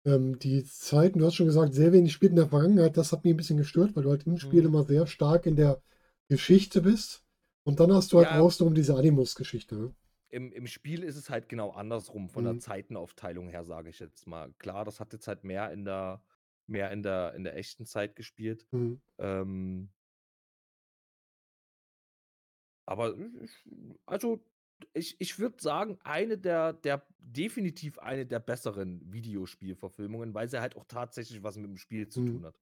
ähm, die Zeiten, du hast schon gesagt, sehr wenig spielt in der Vergangenheit. Das hat mich ein bisschen gestört, weil du halt im Spiel Mhm. immer sehr stark in der Geschichte bist. Und dann hast du halt Ja. außenrum diese Animus-Geschichte. Ne? im, im Spiel ist es halt genau andersrum von der Mhm. Zeitenaufteilung her, sage ich jetzt mal. Klar, das hat jetzt halt mehr in der, mehr in der, in der echten Zeit gespielt. Mhm. Ähm, aber also ich, ich würde sagen, eine der, der, definitiv eine der besseren Videospielverfilmungen, weil sie halt auch tatsächlich was mit dem Spiel zu Mhm. tun hat.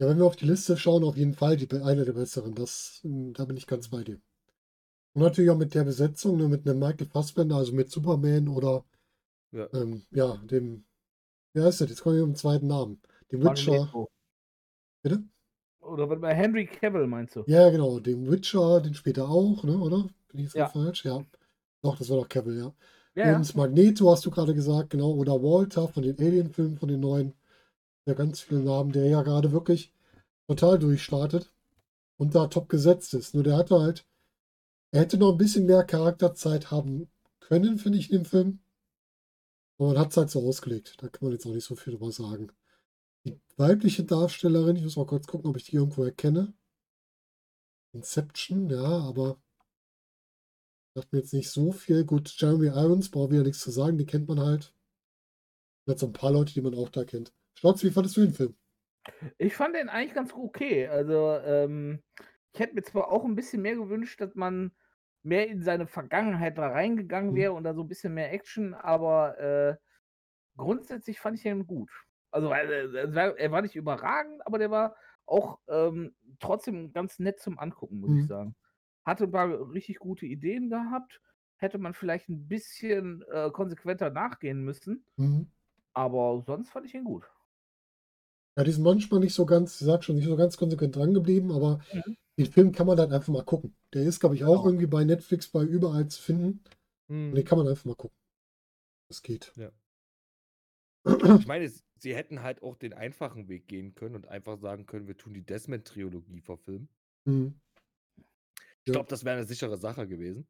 Ja, wenn wir auf die Liste schauen, auf jeden Fall die, eine der besseren. Das, mh, da bin ich ganz bei dir. Und natürlich auch mit der Besetzung, ne, mit einem Michael Fassbender, also mit Superman oder Ja. ähm, ja, dem, wie heißt der? Jetzt komme ich um den zweiten Namen. Dem Witcher. Magneto. Bitte? Oder warte mal, Henry Cavill meinst du? Ja, genau, dem Witcher, den später auch, ne, oder? Bin ich jetzt ja. falsch? Ja. Doch, das war doch Cavill, ja. Ja, ja. Und Magneto hast du gerade gesagt, genau, oder Walter von den Alien-Filmen, von den neuen. Ja, ganz viele Namen, der ja gerade wirklich total durchstartet und da top gesetzt ist. Nur der hatte halt, er hätte noch ein bisschen mehr Charakterzeit haben können, finde ich, in dem Film. Aber man hat es halt so ausgelegt. Da kann man jetzt auch nicht so viel drüber sagen. Die weibliche Darstellerin, ich muss mal kurz gucken, ob ich die irgendwo erkenne. Inception, ja, aber sagt mir jetzt nicht so viel. Gut, Jeremy Irons, braucht wieder nichts zu sagen, die kennt man halt. Und jetzt so ein paar Leute, die man auch da kennt. Schlautz, wie fandest du den Film? Ich fand den eigentlich ganz okay. Also, ähm, ich hätte mir zwar auch ein bisschen mehr gewünscht, dass man mehr in seine Vergangenheit da reingegangen Mhm. wäre und da so ein bisschen mehr Action, aber äh, grundsätzlich fand ich den gut. Also, äh, war- er war nicht überragend, aber der war auch ähm, trotzdem ganz nett zum Angucken, muss Mhm. ich sagen. Hatte ein paar richtig gute Ideen gehabt. Hätte man vielleicht ein bisschen äh, konsequenter nachgehen müssen, Mhm. aber sonst fand ich ihn gut. Ja, die sind manchmal nicht so ganz, ich sag schon, nicht so ganz konsequent dran geblieben, aber Mhm. den Film kann man halt einfach mal gucken. Der ist, glaube ich, auch Genau. irgendwie bei Netflix bei überall zu finden. Und den kann man einfach mal gucken. Das geht. Ja. Ich meine, sie hätten halt auch den einfachen Weg gehen können und einfach sagen können, wir tun die Desmond-Trilogie verfilmen. Mhm. Ich glaube, das wäre eine sichere Sache gewesen.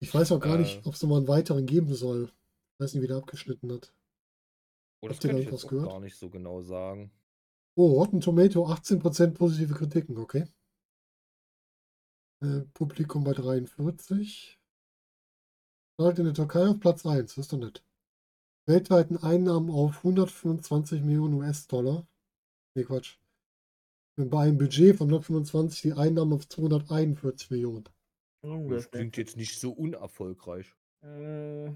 Ich weiß auch gar Äh. nicht, ob es nochmal einen weiteren geben soll. Ich weiß nicht, wie der abgeschnitten hat. Und das Habt ihr da auch gehört? gar nicht so genau sagen. Oh, Rotten Tomato, 18% positive Kritiken, okay. Äh, Publikum bei 43. Startet in der Türkei auf Platz 1, das ist doch nett. Weltweiten Einnahmen auf 125 Millionen US-Dollar. Nee, Quatsch. Bei einem Budget von 125 die Einnahmen auf 241 Millionen. Das klingt jetzt nicht so unerfolgreich. Äh,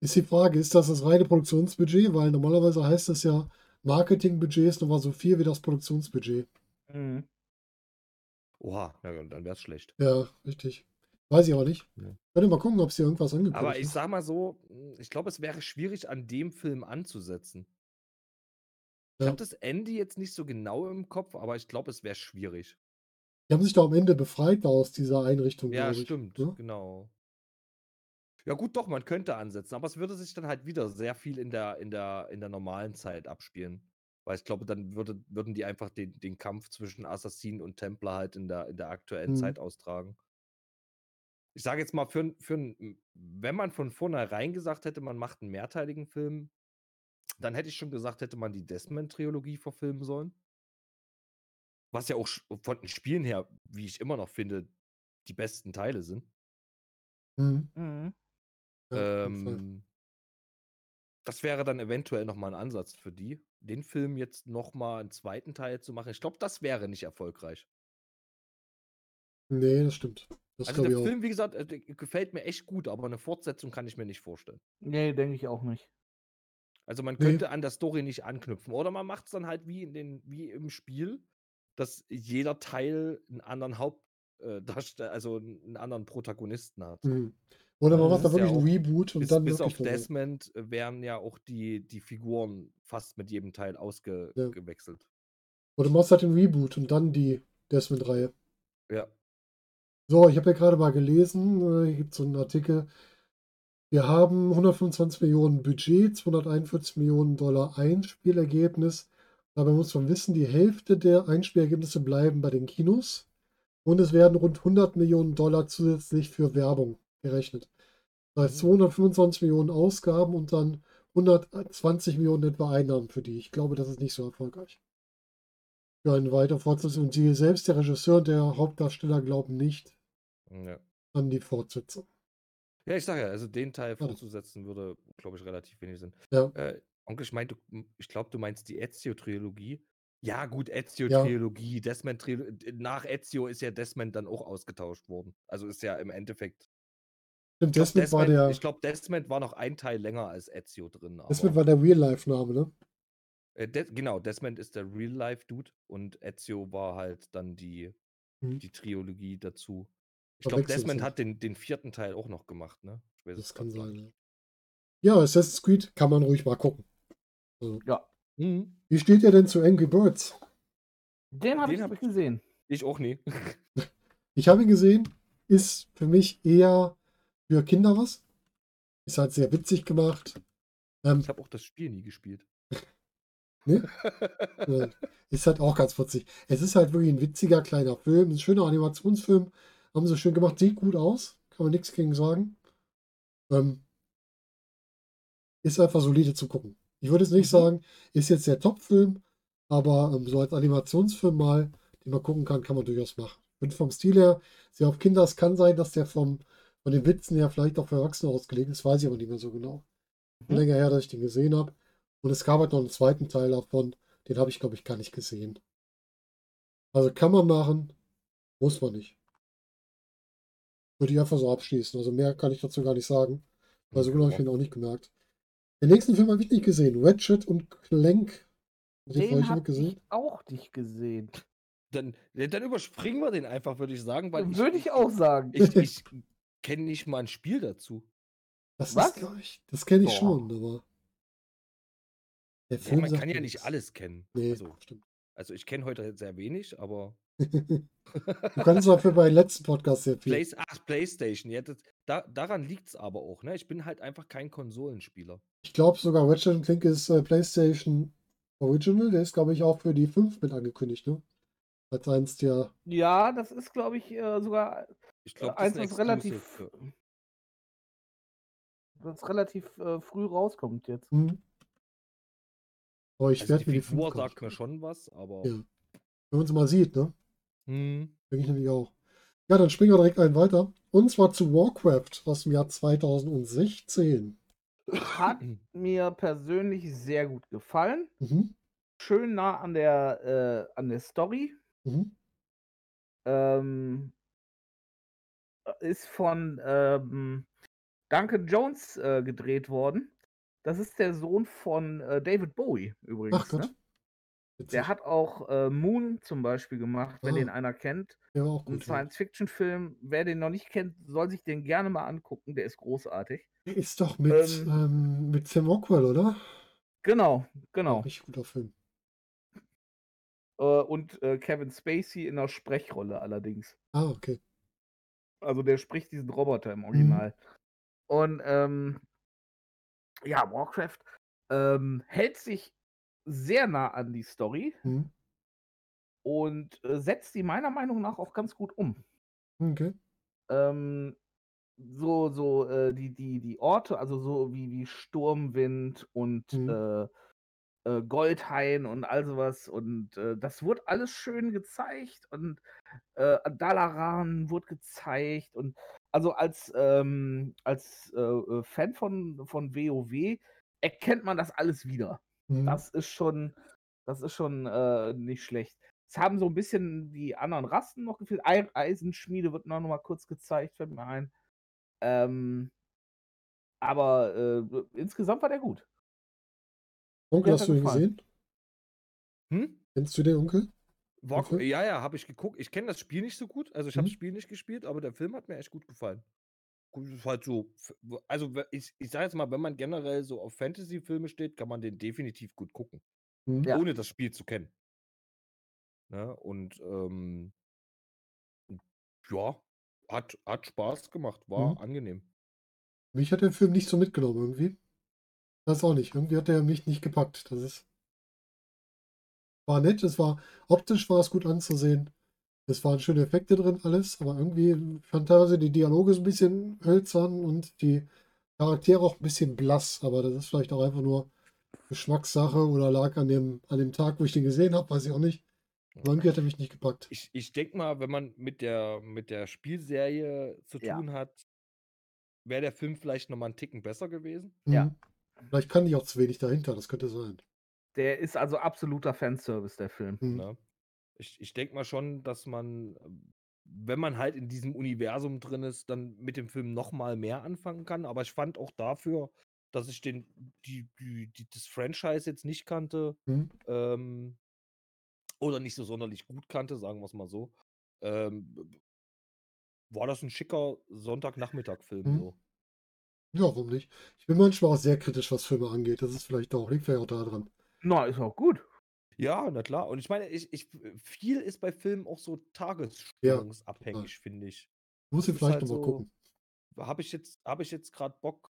Ist die Frage, ist das das reine Produktionsbudget? Weil normalerweise heißt das ja, Marketingbudget ist nochmal so viel wie das Produktionsbudget. mhm. Oha, na ja, dann wäre es schlecht. Ja, richtig. Weiß ich auch nicht. Ja. Könnt ihr mal gucken, ob es hier irgendwas angekündigt Aber ich sag mal so, ich glaube, es wäre schwierig, an dem Film anzusetzen. Ich habe das Ende jetzt nicht so genau im Kopf, aber ich glaube, es wäre schwierig. Die haben sich doch am Ende befreit aus dieser Einrichtung, Ja, glaube ich. stimmt, ne? genau. Ja, gut, doch, man könnte ansetzen, aber es würde sich dann halt wieder sehr viel in der, in der, in der normalen Zeit abspielen. Weil ich glaube, dann würde, würden die einfach den, den Kampf zwischen Assassin und Templer halt in der, in der aktuellen Mhm. Zeit austragen. Ich sage jetzt mal, für, n- für, n- wenn man von vornherein gesagt hätte, man macht einen mehrteiligen Film, dann hätte ich schon gesagt, hätte man die Desmond-Trilogie verfilmen sollen. Was ja auch von den Spielen her, wie ich immer noch finde, die besten Teile sind. Mhm. Mhm. Ähm, das wäre dann eventuell nochmal ein Ansatz für die, den Film jetzt nochmal einen zweiten Teil zu machen. Ich glaube, das wäre nicht erfolgreich. Nee, das stimmt. Das Also der ich auch. Film, wie gesagt, äh, gefällt mir echt gut, aber eine Fortsetzung kann ich mir nicht vorstellen. Nee, denke ich auch nicht. Also man Nee. könnte an der Story nicht anknüpfen. Oder man macht es dann halt wie in den, wie im Spiel, dass jeder Teil einen anderen Hauptdarsteller, also einen anderen Protagonisten hat. Mhm. Oder man Das macht da ja wirklich ein auch Reboot und Bis, dann bis auf. Desmond äh, werden ja auch die, die Figuren fast mit jedem Teil Ja. ausgewechselt. Oder du machst halt den Reboot und dann die Desmond-Reihe. Ja. So, ich habe ja gerade mal gelesen, äh, hier gibt es so einen Artikel. Wir haben 125 Millionen Budget, 241 Millionen Dollar Einspielergebnis. Dabei muss man wissen, die Hälfte der Einspielergebnisse bleiben bei den Kinos und es werden rund 100 Millionen Dollar zusätzlich für Werbung gerechnet. Das heißt Mhm. 225 Millionen Ausgaben und dann 120 Millionen etwa Einnahmen für die. Ich glaube, das ist nicht so erfolgreich. Für eine weitere Fortsetzung. Und sie selbst, der Regisseur und der Hauptdarsteller, glauben nicht ja. an die Fortsetzung. Ja, ich sage ja, also den Teil fortzusetzen würde, glaube ich, relativ wenig Sinn. Ja. Äh, Onkel, ich, mein, du, ich glaube, du meinst die Ezio-Trilogie. Ja, gut, Ja. Ezio-Trilogie, Desmond-Trilogie. Nach Ezio ist ja Desmond dann auch ausgetauscht worden. Also ist ja im Endeffekt. Stimmt, Ich glaube, Desmond war Desmond, der, ich glaub, Desmond war noch ein Teil länger als Ezio drin. Desmond war der Real-Life-Name, ne? äh, genau, Desmond ist der Real-Life-Dude und Ezio war halt dann die, Hm. die Trilogie dazu. Ich glaube, Desmond hat den, den vierten Teil auch noch gemacht, ne? Das kann sein, ja. Ja, Assassin's Creed kann man ruhig mal gucken. Also, Ja. Mhm. wie steht ihr denn zu Angry Birds? Den habe ich hab nicht ich- gesehen. Ich auch nie. Ich habe ihn gesehen, ist für mich eher für Kinder was. Ist halt sehr witzig gemacht. Ähm, Ich habe auch das Spiel nie gespielt. Ne? ist halt auch ganz witzig. Es ist halt wirklich ein witziger kleiner Film, ein schöner Animationsfilm. Haben sie schön gemacht, sieht gut aus, kann man nichts gegen sagen. Ähm, ist einfach solide zu gucken. Ich würde jetzt nicht Mhm. sagen, ist jetzt der Top-Film, aber ähm, so als Animationsfilm mal, den man gucken kann, kann man durchaus machen. Und vom Stil her, sehr auf Kinder, es kann sein, dass der vom, von den Witzen her vielleicht auch für Erwachsene ausgelegt ist, weiß ich aber nicht mehr so genau. Mhm. länger her, dass ich den gesehen habe. Und es gab halt noch einen zweiten Teil davon, den habe ich, glaube ich, gar nicht gesehen. Also kann man machen, muss man nicht. Würde ich einfach so abschließen. Also mehr kann ich dazu gar nicht sagen. Weil so genau habe ich Ja. ihn auch nicht gemerkt. Den nächsten Film habe ich nicht gesehen. Ratchet und Clank. Hat den habe ich auch nicht gesehen. Dann, dann überspringen wir den einfach, würde ich sagen, weil Würde ich auch sagen. ich, ich kenne nicht mal ein Spiel dazu. Das Was? ist. Das kenne ich Boah. schon, aber. Der Ja, Film man sagt kann ja nicht alles kennen. Nee, Also, stimmt. also ich kenne heute sehr wenig, aber Du kannst dafür bei den letzten Podcast sehr viel. Play, ach, PlayStation, ja, das, da, daran liegt es aber auch. Ne? Ich bin halt einfach kein Konsolenspieler. Ich glaube sogar Ratchet Clank ist äh, PlayStation Original. Der ist, glaube ich, auch für die 5 mit angekündigt, ne? Als eins der. Ja, das ist, glaube ich, äh, sogar Ich äh, glaube, eins, das ist was relativ, was relativ äh, früh rauskommt jetzt. Hm. Aber ich Also werde mir die Figur 5 gar sagt mir schon was, aber. Ja. Wenn man es mal sieht, ne? Hm. Denke ich nämlich auch. Ja, dann springen wir direkt einen weiter. Und zwar zu Warcraft aus dem Jahr 2016. Hat mir persönlich sehr gut gefallen. Mhm. Schön nah an der, äh, an der Story. Mhm. Ähm, ist von ähm, Duncan Jones äh, gedreht worden. Das ist der Sohn von äh, David Bowie übrigens. Ach Gott. Ne? Witzig. Der hat auch äh, Moon zum Beispiel gemacht, wenn Ah. den einer kennt. Der war auch Ein gut. Ja. Science-Fiction-Film. Wer den noch nicht kennt, soll sich den gerne mal angucken. Der ist großartig. Der ist doch mit, Ähm. ähm, mit Sam Rockwell, oder? Genau, genau. richtig guter Film. Äh, und äh, Kevin Spacey in der Sprechrolle allerdings. Ah, okay. Also der spricht diesen Roboter Mhm. im Original. Und ähm, ja, Warcraft ähm, hält sich sehr nah an die Story Mhm. und äh, setzt die meiner Meinung nach auch ganz gut um. Okay. Ähm, so, so, äh, die, die, die Orte, also so wie, wie Sturmwind und Mhm. äh, äh, Goldhain und all sowas. Und äh, das wurde alles schön gezeigt und äh, Dalaran wurde gezeigt. Und also als, ähm, als äh, Fan von, von WoW erkennt man das alles wieder. Mhm. Das ist schon, das ist schon äh, nicht schlecht. Es haben so ein bisschen die anderen Rassen noch gefehlt. Ei- Eisenschmiede wird noch mal kurz gezeigt, fällt mir ein. Ähm, aber äh, insgesamt war der gut. Onkel, hast du ihn gesehen? Hm? Kennst du den Onkel? War, Film? ja, ja, habe ich geguckt. Ich kenne das Spiel nicht so gut. Also ich habe Mhm. das Spiel nicht gespielt, aber der Film hat mir echt gut gefallen. Ist halt so. Also ich, ich sage jetzt mal, wenn man generell so auf Fantasy-Filme steht, kann man den definitiv gut gucken, Mhm. Ja. ohne das Spiel zu kennen. Ne? Und ähm, ja, hat, hat Spaß gemacht, war Mhm. angenehm. Mich hat der Film nicht so mitgenommen irgendwie. Weiß auch nicht. Irgendwie hat er mich nicht gepackt. Das ist. War nett, es war optisch war es gut anzusehen. Es waren schöne Effekte drin, alles, aber irgendwie fand teilweise die Dialoge so ein bisschen hölzern und die Charaktere auch ein bisschen blass. Aber das ist vielleicht auch einfach nur Geschmackssache oder lag an dem, an dem Tag, wo ich den gesehen habe, weiß ich auch nicht. Aber irgendwie hat er mich nicht gepackt. Ich, ich denke mal, wenn man mit der, mit der Spielserie zu Ja. tun hat, wäre der Film vielleicht nochmal einen Ticken besser gewesen. Ja. Mhm. Vielleicht kann ich auch zu wenig dahinter, das könnte sein. Der ist also absoluter Fanservice, der Film. Mhm. Ne? Ich, ich denke mal schon, dass man, ähm, wenn man halt in diesem Universum drin ist, dann mit dem Film noch mal mehr anfangen kann. Aber ich fand auch dafür, dass ich den, die, die, die, das Franchise jetzt nicht kannte Mhm. ähm, oder nicht so sonderlich gut kannte, sagen wir es mal so, ähm, war das ein schicker Sonntagnachmittag-Film. Mhm. So. Ja, warum nicht? Ich bin manchmal auch sehr kritisch, was Filme angeht. Das ist vielleicht auch, liegt vielleicht auch daran. Na, ist auch gut. Ja, na klar. Und ich meine, ich, ich, viel ist bei Filmen auch so tagesstimmungsabhängig, finde ich. Muss ich vielleicht halt nochmal so- gucken. Habe ich jetzt, habe ich jetzt gerade Bock,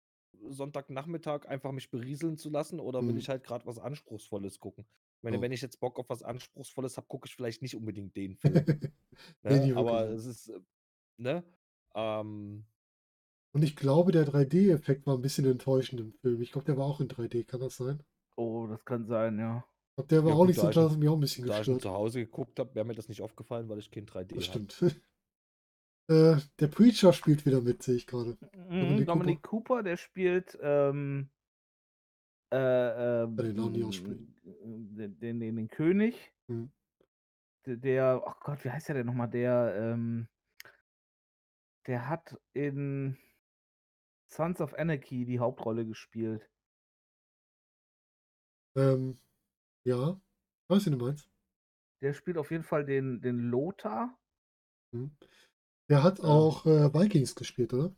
Sonntagnachmittag einfach mich berieseln zu lassen oder will Mhm. ich halt gerade was Anspruchsvolles gucken? Ich meine, Ja. wenn ich jetzt Bock auf was Anspruchsvolles habe, gucke ich vielleicht nicht unbedingt den Film. Nee, ne? nie Aber es ist, äh, ne? Ähm, Und ich glaube, der 3D-Effekt war ein bisschen enttäuschend im Film. Ich glaube, der war auch in 3D, kann das sein? Oh, das kann sein, ja. Ich der war Ja, auch gut, nicht so da ich klar, dass es mich auch ein bisschen da ich ihn gestört. zu Hause geguckt habe, wäre mir das nicht aufgefallen, weil ich kein 3D Das habe. stimmt. äh, der Preacher spielt wieder mit, sehe ich gerade. Mhm, Dominic Dominic Cooper, der spielt ähm, äh, ähm, den Namen nicht aussprechen. den, den, den, König. Hm. Der, der, oh Gott, wie heißt der denn nochmal? Der, ähm, der hat in Sons of Anarchy die Hauptrolle gespielt. Ähm, ja, weiß ich, du meinst. Der spielt auf jeden Fall den, den Lothar. Hm. Der hat Ähm. auch äh, Vikings gespielt, oder?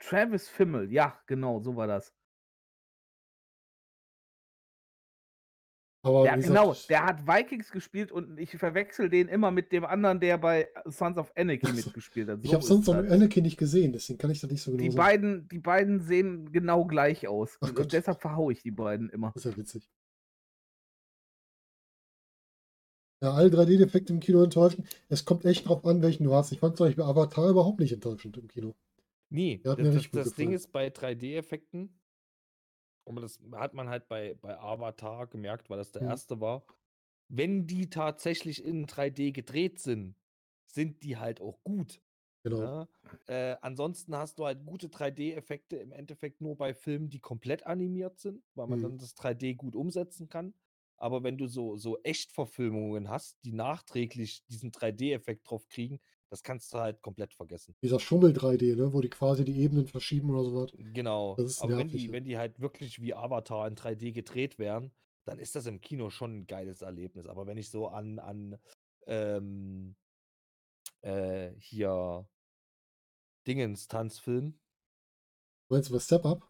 Travis Fimmel, ja, genau, so war das. Aber Ja, genau, ich- der hat Vikings gespielt und ich verwechsel den immer mit dem anderen, der bei Sons of Anarchy mitgespielt hat. ich So habe sonst ist noch das. Anakin nicht gesehen, deswegen kann ich das nicht so genau Die sagen. beiden, die beiden sehen genau gleich aus. Ach Gott. und deshalb verhaue ich die beiden immer. Das ist ja witzig. Ja, alle 3D-Effekte im Kino enttäuschen. Es kommt echt drauf an, welchen du hast. Ich fand zum Beispiel Avatar überhaupt nicht enttäuschend im Kino. Nee, das, das, das Ding ist bei 3D-Effekten, und das hat man halt bei, bei Avatar gemerkt, weil das der Mhm. erste war, wenn die tatsächlich in 3D gedreht sind, sind die halt auch gut. Genau. Ne? Äh, ansonsten hast du halt gute 3D-Effekte im Endeffekt nur bei Filmen, die komplett animiert sind, weil man Mhm. dann das 3D gut umsetzen kann. Aber wenn du so, so Echtverfilmungen hast, die nachträglich diesen 3D-Effekt drauf kriegen, das kannst du halt komplett vergessen. Dieser Schummel 3D, ne, wo die quasi die Ebenen verschieben oder sowas. Genau. Aber wenn die, ja. wenn die halt wirklich wie Avatar in 3D gedreht wären, dann ist das im Kino schon ein geiles Erlebnis. Aber wenn ich so an, an ähm, äh, hier Dingens Tanzfilm, Meinst du bei Step Up?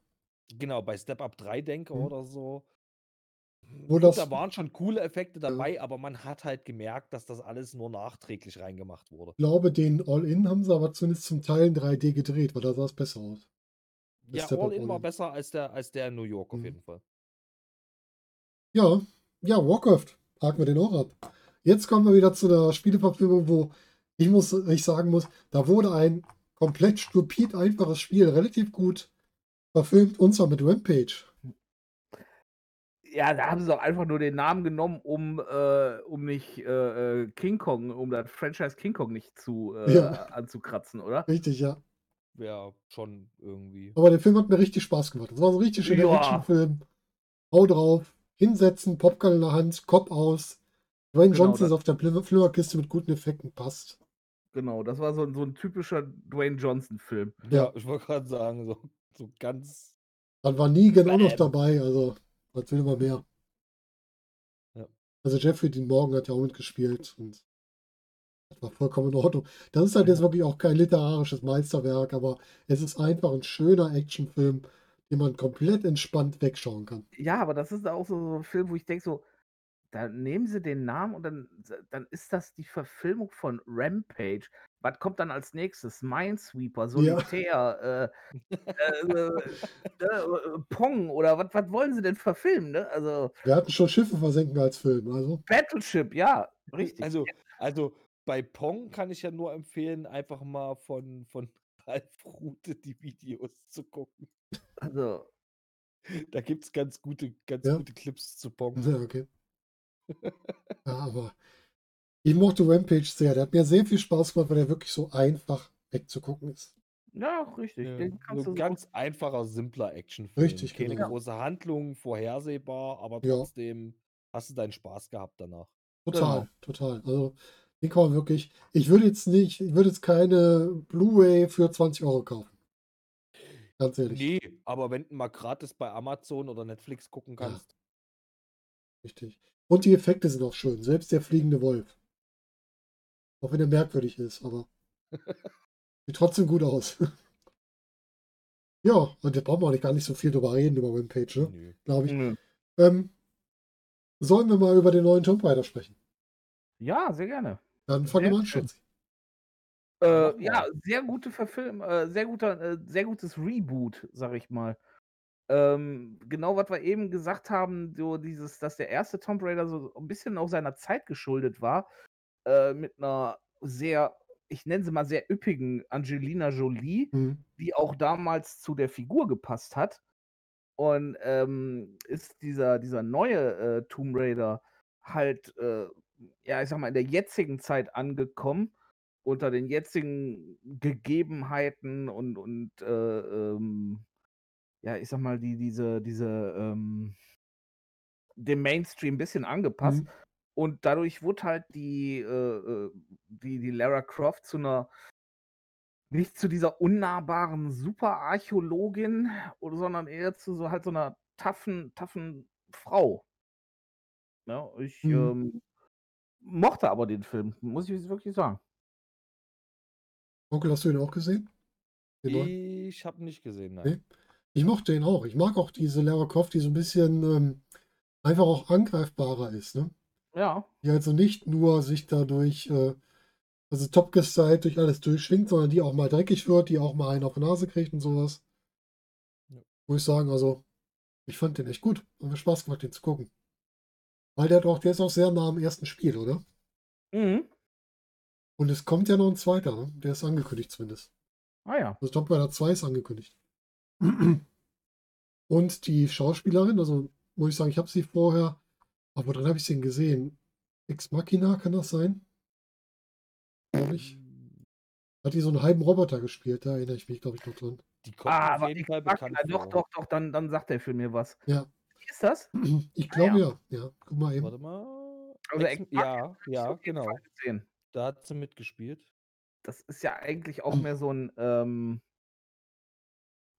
genau, bei Step Up 3 denke Mhm. oder so. Gut, das- da waren schon coole Effekte dabei, aber man hat halt gemerkt, dass das alles nur nachträglich reingemacht wurde. Ich glaube, den All-In haben sie aber zumindest zum Teil in 3D gedreht, weil da sah es besser aus. Der Ja, All-In war All-In. besser als der, als der in New York auf Mhm. jeden Fall. Ja, ja, Warcraft. Haken wir den auch ab. Jetzt kommen wir wieder zu der Spieleverfilmung, wo ich muss, ich sagen muss, da wurde ein komplett stupid einfaches Spiel relativ gut verfilmt, und zwar mit Rampage. Ja, da haben sie doch einfach nur den Namen genommen, um, äh, um nicht äh, äh, King Kong, um das Franchise King Kong nicht zu äh, Ja. anzukratzen, oder? Richtig, ja. Wäre schon irgendwie. Aber der Film hat mir richtig Spaß gemacht. Das war so ein richtig schöner Ja. Actionfilm. Hau drauf, hinsetzen, Popcorn in der Hand, Kopf aus. Dwayne Genau, Johnson ist auf der Flimmer- Flimmerkiste mit guten Effekten, passt. Genau, das war so, ein- so ein typischer Dwayne Johnson-Film. Ja, Ja. ich wollte gerade sagen, so, so ganz. Dann war Negan auch noch dabei, also was will man mehr. Ja. Also Jeffrey Dean Morgan hat ja auch mitgespielt und das war vollkommen in Ordnung. Das ist halt jetzt wirklich auch kein literarisches Meisterwerk, aber es ist einfach ein schöner Actionfilm, den man komplett entspannt wegschauen kann. Ja, aber das ist auch so, so ein Film, wo ich denke so, da nehmen sie den Namen und dann, dann ist das die Verfilmung von Rampage. Was kommt dann als nächstes? Minesweeper, Solitär, äh, äh, äh, äh, Pong oder was, was wollen sie denn verfilmen? Ne? Also Wir hatten schon Schiffe versenken als Film, also Battleship, ja, richtig. Also, also bei Pong kann ich ja nur empfehlen, einfach mal von, von Ralf Rute die Videos zu gucken. Also, Da gibt es ganz gute, ganz Ja. gute Clips zu Pong. Ja, okay. Ja, aber ich mochte Rampage sehr. Der hat mir sehr viel Spaß gemacht, weil er wirklich so einfach wegzugucken ist. ja, richtig. Ja, Den kannst so du ein so- ganz einfacher, simpler Actionfilm. Richtig, Keine genau. große Handlung, vorhersehbar, aber Ja. trotzdem hast du deinen Spaß gehabt danach. Total, Genau. total. Also, den kann man wirklich. Ich würde jetzt nicht, ich würde jetzt keine Blu-ray für 20 Euro kaufen. Ganz ehrlich. Nee, aber wenn du mal gratis bei Amazon oder Netflix gucken Ja. kannst. Richtig. Und die Effekte sind auch schön. Selbst der fliegende Wolf. Auch wenn er merkwürdig ist, aber sieht trotzdem gut aus. ja, und da brauchen wir auch gar nicht so viel drüber reden, über Rampage, ne? Glaube ich. Nö. Ähm, sollen wir mal über den neuen Tomb Raider sprechen? Ja, sehr gerne. Dann fangen wir an, schön. Schatzi. Äh, ja, sehr gute Verfilm, äh, sehr guter, äh, sehr gutes Reboot, sag ich mal. Ähm, genau, was wir eben gesagt haben, so dieses, dass der erste Tomb Raider so ein bisschen auch seiner Zeit geschuldet war, äh, mit einer sehr, ich nenne sie mal sehr üppigen Angelina Jolie, Mhm. die auch damals zu der Figur gepasst hat. Und ähm, ist dieser, dieser neue äh, Tomb Raider halt, äh, ja, ich sag mal, in der jetzigen Zeit angekommen, unter den jetzigen Gegebenheiten und, und äh, ähm, ja, ich sag mal, die, diese, diese, ähm, dem Mainstream ein bisschen angepasst. Mhm. Und dadurch wurde halt die, äh, äh, die, die Lara Croft zu einer, nicht zu dieser unnahbaren Superarchäologin, sondern eher zu so halt so einer taffen, taffen Frau. Ja, ich Mhm. ähm, mochte aber den Film, muss ich wirklich sagen. Onkel, hast du ihn auch gesehen? Den? Ich habe nicht gesehen, nein. Nee. Ich mochte ihn auch. Ich mag auch diese Lara Croft, die so ein bisschen ähm, einfach auch angreifbarer ist, ne? Ja, Die also nicht nur sich dadurch, äh, also top gestylt durch alles durchschwingt, sondern die auch mal dreckig wird, die auch mal einen auf die Nase kriegt und sowas. Ja. Muss ich sagen, also ich fand den echt gut. Hat mir Spaß gemacht, den zu gucken. Weil der hat auch, der ist auch sehr nah am ersten Spiel, oder? mhm. Und es kommt ja noch ein zweiter, ne? Der ist angekündigt zumindest. ah ja. Also Tomb Raider 2 ist angekündigt. Und die Schauspielerin, also muss ich sagen, ich habe sie vorher, aber dann habe ich sie denn gesehen. Ex Machina, kann das sein? Glaube ich. Hat die so einen halben Roboter gespielt, da erinnere ich mich, glaube ich, noch dran. Die kommt Ah, auf aber jeden Fall bekannt doch, doch, doch, dann, dann sagt der Film mir was. Ja. Wie ist das? Ich glaube ja. ja. Ja, guck mal eben. Warte mal. Also Ex ja, ja, genau. Da hat sie mitgespielt. Das ist ja eigentlich auch mehr so ein, ähm,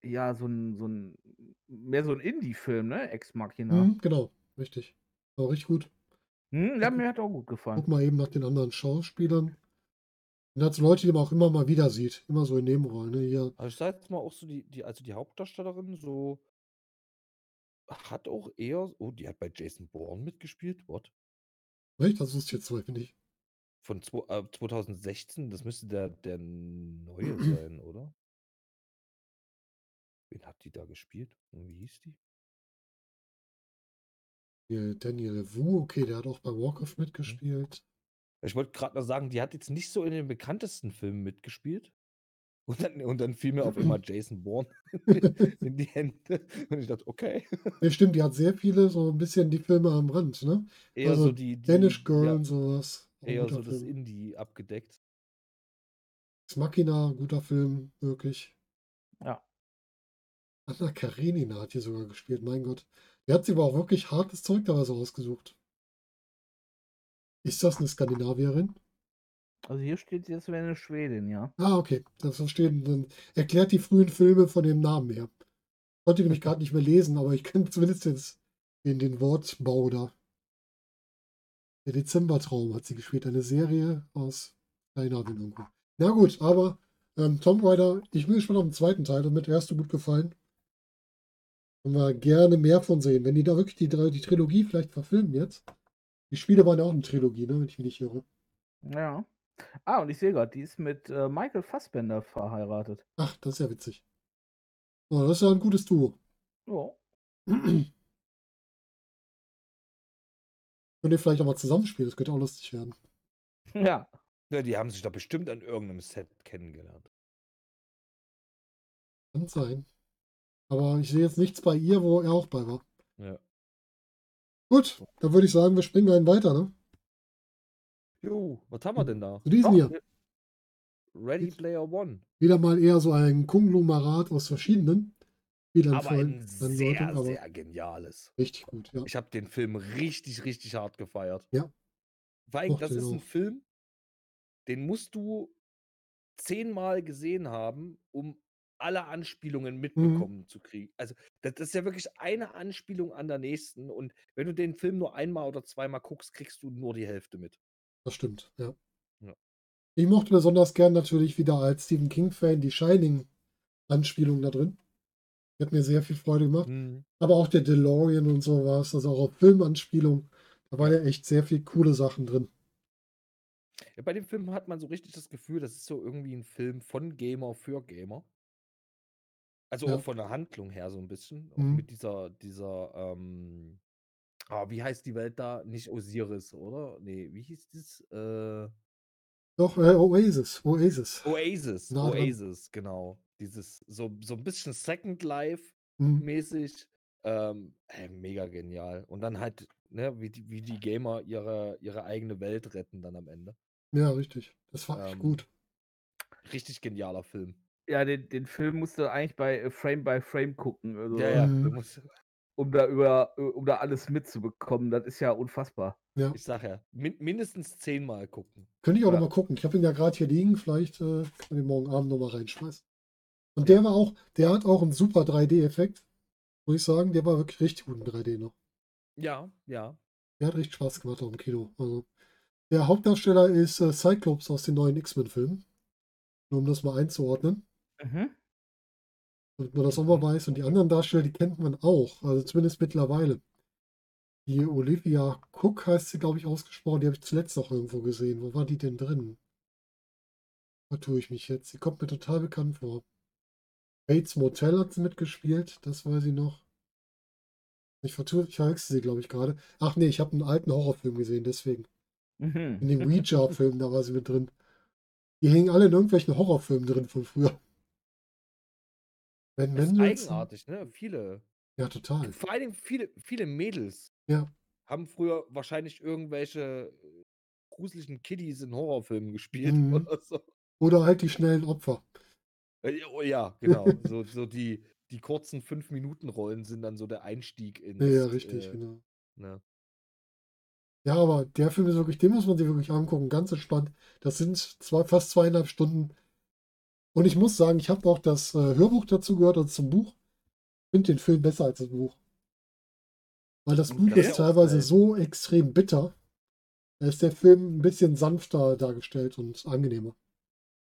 ja, so ein, so ein, mehr so ein Indie-Film, ne? Ex Machina. Mhm, genau, richtig. War richtig gut. Hm, ja, mir hat auch gut gefallen. Guck mal eben nach den anderen Schauspielern. Und hat so Leute, die man auch immer mal wieder sieht. Immer so in Nebenrollen. Ne? Hier, Aber ich sag jetzt mal auch so, die, die, also die Hauptdarstellerin so hat auch eher, oh, die hat bei Jason Bourne mitgespielt. What? echt? Das ich jetzt zum Beispiel nicht. Von zwo- äh, 2016, das müsste der, der neue sein, oder? Wen hat die da gespielt? Und wie hieß die? Daniel Wu, okay, der hat auch bei Warcraft mitgespielt. Ich wollte gerade noch sagen, die hat jetzt nicht so in den bekanntesten Filmen mitgespielt. Und dann, und dann fiel mir auf einmal Jason Bourne in die Hände. Und ich dachte, okay. Ja, stimmt, die hat sehr viele, so ein bisschen die Filme am Rand, ne? Eher Also so die, die Danish Girl ja, und sowas. Eher so das Film. Indie abgedeckt. Ex Machina, guter Film, wirklich. Ja. Anna Karenina hat hier sogar gespielt, mein Gott. Der hat sich aber auch wirklich hartes Zeug teilweise ausgesucht. Ist das eine Skandinavierin? Also hier steht jetzt, wäre eine Schwedin, ja. Ah, okay. Das verstehen. Dann erklärt die frühen Filme von dem Namen her. Konnte nämlich gerade nicht mehr lesen, aber ich kenne zumindest jetzt den, den Wortbau da. Der Dezembertraum hat sie gespielt. Eine Serie aus Skandinavien irgendwo. Na gut, aber ähm, Tomb Raider, ich bin gespannt auf den zweiten Teil. Damit erste gut gefallen. Können wir gerne mehr von sehen. Wenn die da wirklich die, die Trilogie vielleicht verfilmen jetzt. Die Spiele waren ja auch eine Trilogie, ne, wenn ich mich nicht irre. Ja. Ah, und ich sehe gerade, die ist mit äh, Michael Fassbender verheiratet. Ach, das ist ja witzig. Oh, das ist ja ein gutes Duo. Ja. Könnt ihr vielleicht auch mal zusammenspielen, das könnte auch lustig werden. Ja. Ja, die haben sich da bestimmt an irgendeinem Set kennengelernt. Kann sein. Aber ich sehe jetzt nichts bei ihr, wo er auch bei war. Ja. Gut, dann würde ich sagen, wir springen einen weiter, ne? Jo, was haben wir denn da? Zu diesem Doch, hier. Ready Player One. Wieder mal eher so ein Konglomerat aus verschiedenen Spielern Aber ein sehr, aber sehr geniales. richtig gut, ja. Ich habe den Film richtig, richtig hart gefeiert. Ja. Weil Mochte das ist ein auch. Film, den musst du zehnmal gesehen haben, um alle Anspielungen Mhm. mitbekommen zu kriegen. Also, das ist ja wirklich eine Anspielung an der nächsten. Und wenn du den Film nur einmal oder zweimal guckst, kriegst du nur die Hälfte mit. Das stimmt, ja. Ja. Ich mochte besonders gern natürlich wieder als Stephen King-Fan die Shining-Anspielung da drin. Die hat mir sehr viel Freude gemacht. Mhm. Aber auch der DeLorean und sowas, also auch auf Filmanspielung. Da waren ja echt sehr viel coole Sachen drin. Ja, bei dem Film hat man so richtig das Gefühl, das ist so irgendwie ein Film von Gamer für Gamer. Also Ja. auch von der Handlung her so ein bisschen. Auch Mhm. mit dieser, dieser, ähm, ah, wie heißt die Welt da? Nicht Osiris, oder? Nee, wie hieß das? Äh, Doch, äh, Oasis, Oasis. Oasis, Nah dran. Oasis, genau. Dieses, so, so ein bisschen Second Life Mhm. mäßig. Ähm, ey, mega genial. Und dann halt, ne, wie die, wie die Gamer ihre, ihre eigene Welt retten dann am Ende. Ja, richtig. Das war echt Ähm, gut. Richtig genialer Film. Ja, den, den Film musst du eigentlich bei äh, Frame by Frame gucken, also, Ja, ja. Mhm. Du musst, um da über, äh, um da alles mitzubekommen. Das ist ja unfassbar. Ja. ich sag ja, min mindestens zehnmal gucken. Könnte ich auch Ja. noch mal gucken. Ich habe ihn ja gerade hier liegen. Vielleicht äh, kann ich den morgen Abend noch mal reinschmeißen. Und der war auch, der hat auch einen super 3D-Effekt. Muss ich sagen, der war wirklich richtig gut in 3D noch. Ja, ja. Der hat richtig Spaß gemacht auch im Kino. Also, der Hauptdarsteller ist äh, Cyclops aus den neuen X-Men-Filmen. Nur um das mal einzuordnen. Mhm. damit man das auch mal weiß. Und die anderen Darsteller, die kennt man auch, also zumindest mittlerweile. Die Olivia Cook heißt sie, glaube ich, ausgesprochen. Die habe ich zuletzt noch irgendwo gesehen. Wo war die denn drin? Wo tue ich mich jetzt? Sie kommt mir total bekannt vor. Bates Motel hat sie mitgespielt, das weiß ich noch. Ich vertue, ich verwechsel sie, glaube ich, gerade. Ach nee, ich habe einen alten Horrorfilm gesehen, deswegen. In Mhm. den Ouija-Filmen, da war sie mit drin. Die hängen alle in irgendwelchen Horrorfilmen drin von früher. Ben Das ist Mendelssohn. eigenartig, ne? Viele. Ja, total. Vor allen Dingen viele, viele Mädels Ja. haben früher wahrscheinlich irgendwelche äh, gruseligen Kiddies in Horrorfilmen gespielt Mhm. oder so. Oder halt die schnellen Opfer. Äh, Oh ja, genau. so, so die, die kurzen 5-Minuten-Rollen sind dann so der Einstieg ins. Ja, ja, richtig, Äh, genau. ne? Ja, aber der Film ist wirklich, den muss man sich wirklich angucken, ganz entspannt. Das sind zwei, fast zweieinhalb Stunden. Und ich muss sagen, ich habe auch das äh, Hörbuch dazu gehört, also zum Buch. Ich finde den Film besser als das Buch. Weil das Buch Okay. ist teilweise so extrem bitter. Da ist der Film ein bisschen sanfter dargestellt und angenehmer.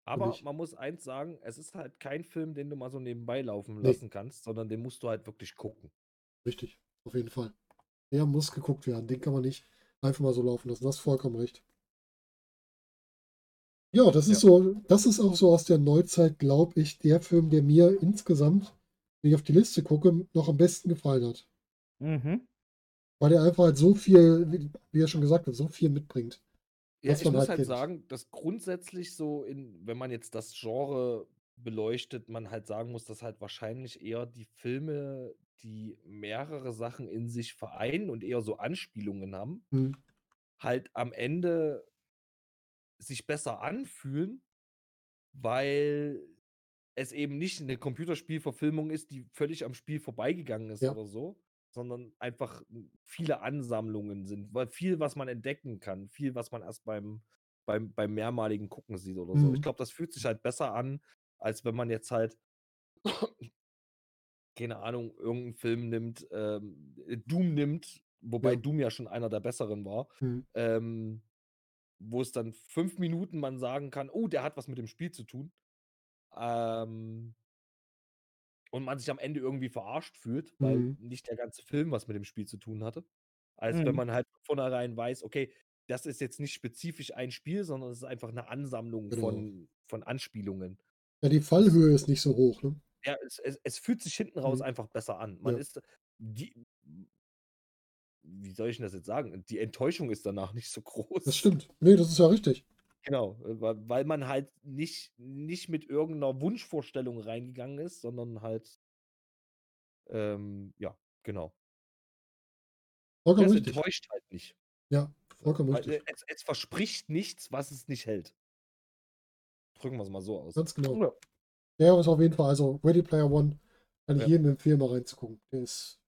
Aber man muss eins sagen, es ist halt kein Film, den du mal so nebenbei laufen Nee. lassen kannst, sondern den musst du halt wirklich gucken. Richtig, auf jeden Fall. Der muss geguckt werden. Den kann man nicht einfach mal so laufen lassen. Das ist vollkommen recht. Ja, das ist Ja. so, das ist auch so aus der Neuzeit, glaube ich, der Film, der mir insgesamt, wenn ich auf die Liste gucke, noch am besten gefallen hat. Mhm. Weil er einfach halt so viel, wie, er schon gesagt hat, so viel mitbringt. Ja, ich muss halt halt sagen, dass grundsätzlich so in, wenn man jetzt das Genre beleuchtet, man halt sagen muss, dass halt wahrscheinlich eher die Filme, die mehrere Sachen in sich vereinen und eher so Anspielungen haben, Hm. halt am Ende sich besser anfühlen, weil es eben nicht eine Computerspielverfilmung ist, die völlig am Spiel vorbeigegangen ist Ja. oder so, sondern einfach viele Ansammlungen sind, weil viel, was man entdecken kann, viel, was man erst beim, beim, beim mehrmaligen Gucken sieht oder so. Ich Mhm. glaube, das fühlt sich halt besser an, als wenn man jetzt halt, keine Ahnung, irgendeinen Film nimmt, ähm, äh, Doom nimmt, wobei Ja. Doom ja schon einer der besseren war, Mhm. ähm, wo es dann fünf Minuten man sagen kann, oh, der hat was mit dem Spiel zu tun. Ähm, und man sich am Ende irgendwie verarscht fühlt, weil Mhm. nicht der ganze Film was mit dem Spiel zu tun hatte. Als wenn Mhm. man halt von vornherein weiß, okay, das ist jetzt nicht spezifisch ein Spiel, sondern es ist einfach eine Ansammlung Genau. von, von Anspielungen. Ja, die Fallhöhe ist nicht so hoch, ne? Ja, es, es, es fühlt sich hinten raus Mhm. einfach besser an. Man Ja. ist die, wie soll ich denn das jetzt sagen? Die Enttäuschung ist danach nicht so Das groß. stimmt. Nee, das ist ja richtig. Genau, äh, weil, weil man halt nicht, nicht mit irgendeiner Wunschvorstellung reingegangen ist, sondern halt, ähm, ja, genau. Vollkommen Es richtig. enttäuscht halt nicht. Ja, vollkommen Weil, richtig. äh, es, es verspricht nichts, was es nicht hält. Drücken wir es mal so aus. Ganz genau. Ja. Der ist auf jeden Fall, also Ready Player One, kann ich Ja. jedem empfehlen, mal reinzugucken. Der ist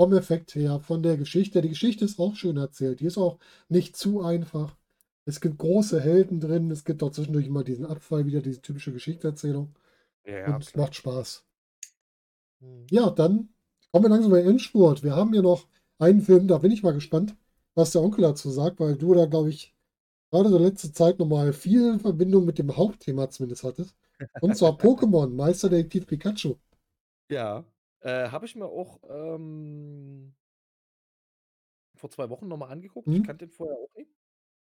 vom Effekt her, von der Geschichte. Die Geschichte ist auch schön erzählt. Die ist auch nicht zu einfach. Es gibt große Helden drin. Es gibt auch zwischendurch immer diesen Abfall, wieder diese typische Geschichtserzählung. Ja, und macht Spaß. Mhm. Ja, dann kommen wir langsam bei Endspurt. Wir haben hier noch einen Film, da bin ich mal gespannt, was der Onkel dazu sagt, weil du da, glaube ich, gerade so letzte Zeit nochmal viel Verbindung mit dem Hauptthema zumindest hattest. Und zwar Pokémon, Meisterdetektiv Pikachu. Ja, äh, habe ich mir auch ähm, vor zwei Wochen nochmal angeguckt. Ich Mhm. kannte den vorher auch nicht.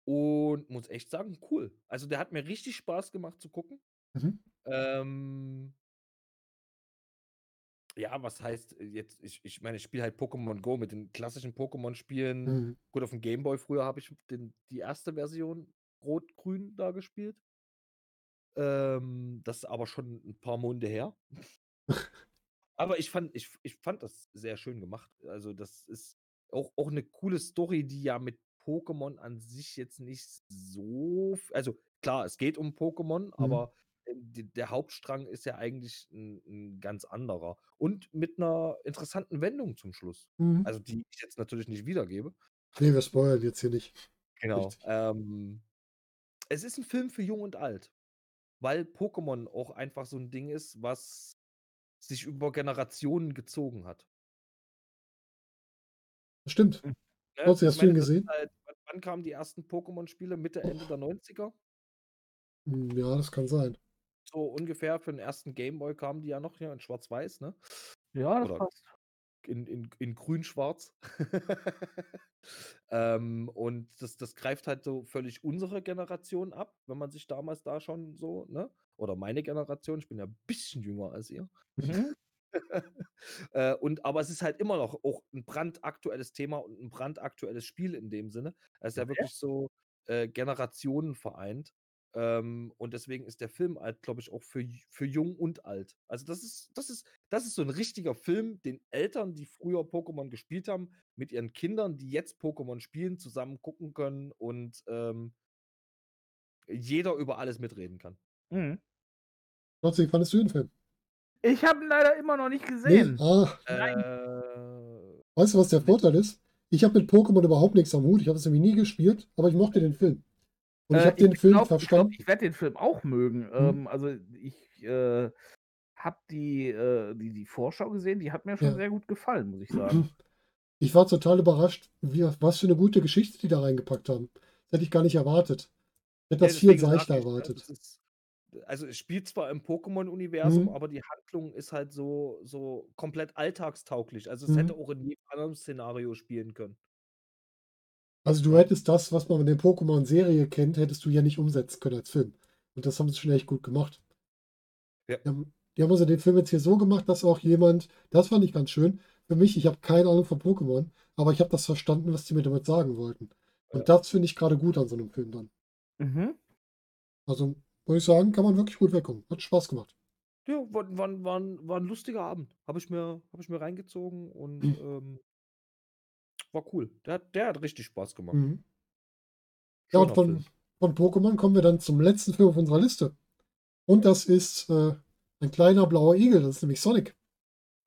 Und muss echt sagen, cool. Also der hat mir richtig Spaß gemacht zu gucken. Mhm. Ähm, ja, was heißt äh, jetzt, ich, ich meine, ich spiele halt Pokémon Go mit den klassischen Pokémon-Spielen. Mhm. Gut, auf dem Gameboy früher habe ich den, die erste Version Rot-Grün da gespielt. Ähm, das ist aber schon ein paar Monate her. Aber ich fand, ich, ich fand das sehr schön gemacht. Also, das ist auch, auch eine coole Story, die ja mit Pokémon an sich jetzt nicht so. Also, klar, es geht um Pokémon, Mhm. aber äh, der Hauptstrang ist ja eigentlich ein, ein ganz anderer. Und mit einer interessanten Wendung zum Schluss. Mhm. Also, die ich jetzt natürlich nicht wiedergebe. Nee, wir spoilern jetzt hier nicht. Genau. Ähm, es ist ein Film für Jung und Alt, weil Pokémon auch einfach so ein Ding ist, was sich über Generationen gezogen hat. Stimmt. Mhm. Ne? Hast du ist gesehen? halt, wann- wann kamen die ersten Pokémon-Spiele? Mitte, Ende der 90er? Hm, Ja, das kann sein. So ungefähr für den ersten Gameboy kamen die ja noch hier in Schwarz-Weiß, ne? Ja, das Oder passt. in, in, in grün-schwarz. ähm, und das, das greift halt so völlig unsere Generation ab, wenn man sich damals da schon so, ne? Oder meine Generation, ich bin ja ein bisschen jünger als ihr. Mhm. äh, und aber es ist halt immer noch auch ein brandaktuelles Thema und ein brandaktuelles Spiel in dem Sinne. Es ist ja Okay. wirklich so äh, Generationen vereint. Ähm, und deswegen ist der Film halt, glaube ich, auch für, für jung und alt. Also das ist, das ist, das ist so ein richtiger Film, den Eltern, die früher Pokémon gespielt haben, mit ihren Kindern, die jetzt Pokémon spielen, zusammen gucken können und ähm, jeder über alles mitreden kann. Mhm. Trotzdem, wie fandest du den Film? Ich habe ihn leider immer noch nicht Nee, gesehen. ah, Nein. Äh, weißt du, was der Vorteil ist? Ich habe mit Pokémon überhaupt nichts am Hut. Ich habe es nämlich nie gespielt, aber ich mochte den Film. Und ich Äh, habe den Film glaub, Ich, glaub, verstanden. ich werde den Film auch mögen. Ähm, also ich äh, habe die, äh, die, die Vorschau gesehen, die hat mir schon Ja. sehr gut gefallen, muss ich sagen. Ich war total überrascht, wie, was für eine gute Geschichte die da reingepackt haben. Das hätte ich gar nicht erwartet. Ich hätte Ja, das viel seichter ich, erwartet. das ist, also es spielt zwar im Pokémon-Universum, Mhm. aber die Handlung ist halt so, so komplett alltagstauglich. Also es Mhm. hätte auch in jedem anderen Szenario spielen können. Also du hättest das, was man in der Pokémon-Serie kennt, hättest du ja nicht umsetzen können als Film. Und das haben sie schon echt gut gemacht. Ja. Die haben, die haben also den Film jetzt hier so gemacht, dass auch jemand, das fand ich ganz schön, für mich, ich habe keine Ahnung von Pokémon, aber ich habe das verstanden, was die mir damit sagen wollten. Und das finde ich gerade gut an so einem Film dann. Mhm. Also muss ich sagen, kann man wirklich gut wegkommen. Hat Spaß gemacht. Ja, war, war, war, ein- war ein lustiger Abend. Habe ich, mir- hab ich mir reingezogen und Mhm. ähm, war cool. Der, hat- der hat richtig Spaß gemacht. Mhm. Ja, und von, von Pokémon kommen wir dann zum letzten Film auf unserer Liste. Und das ist äh, ein kleiner blauer Igel, das ist nämlich Sonic.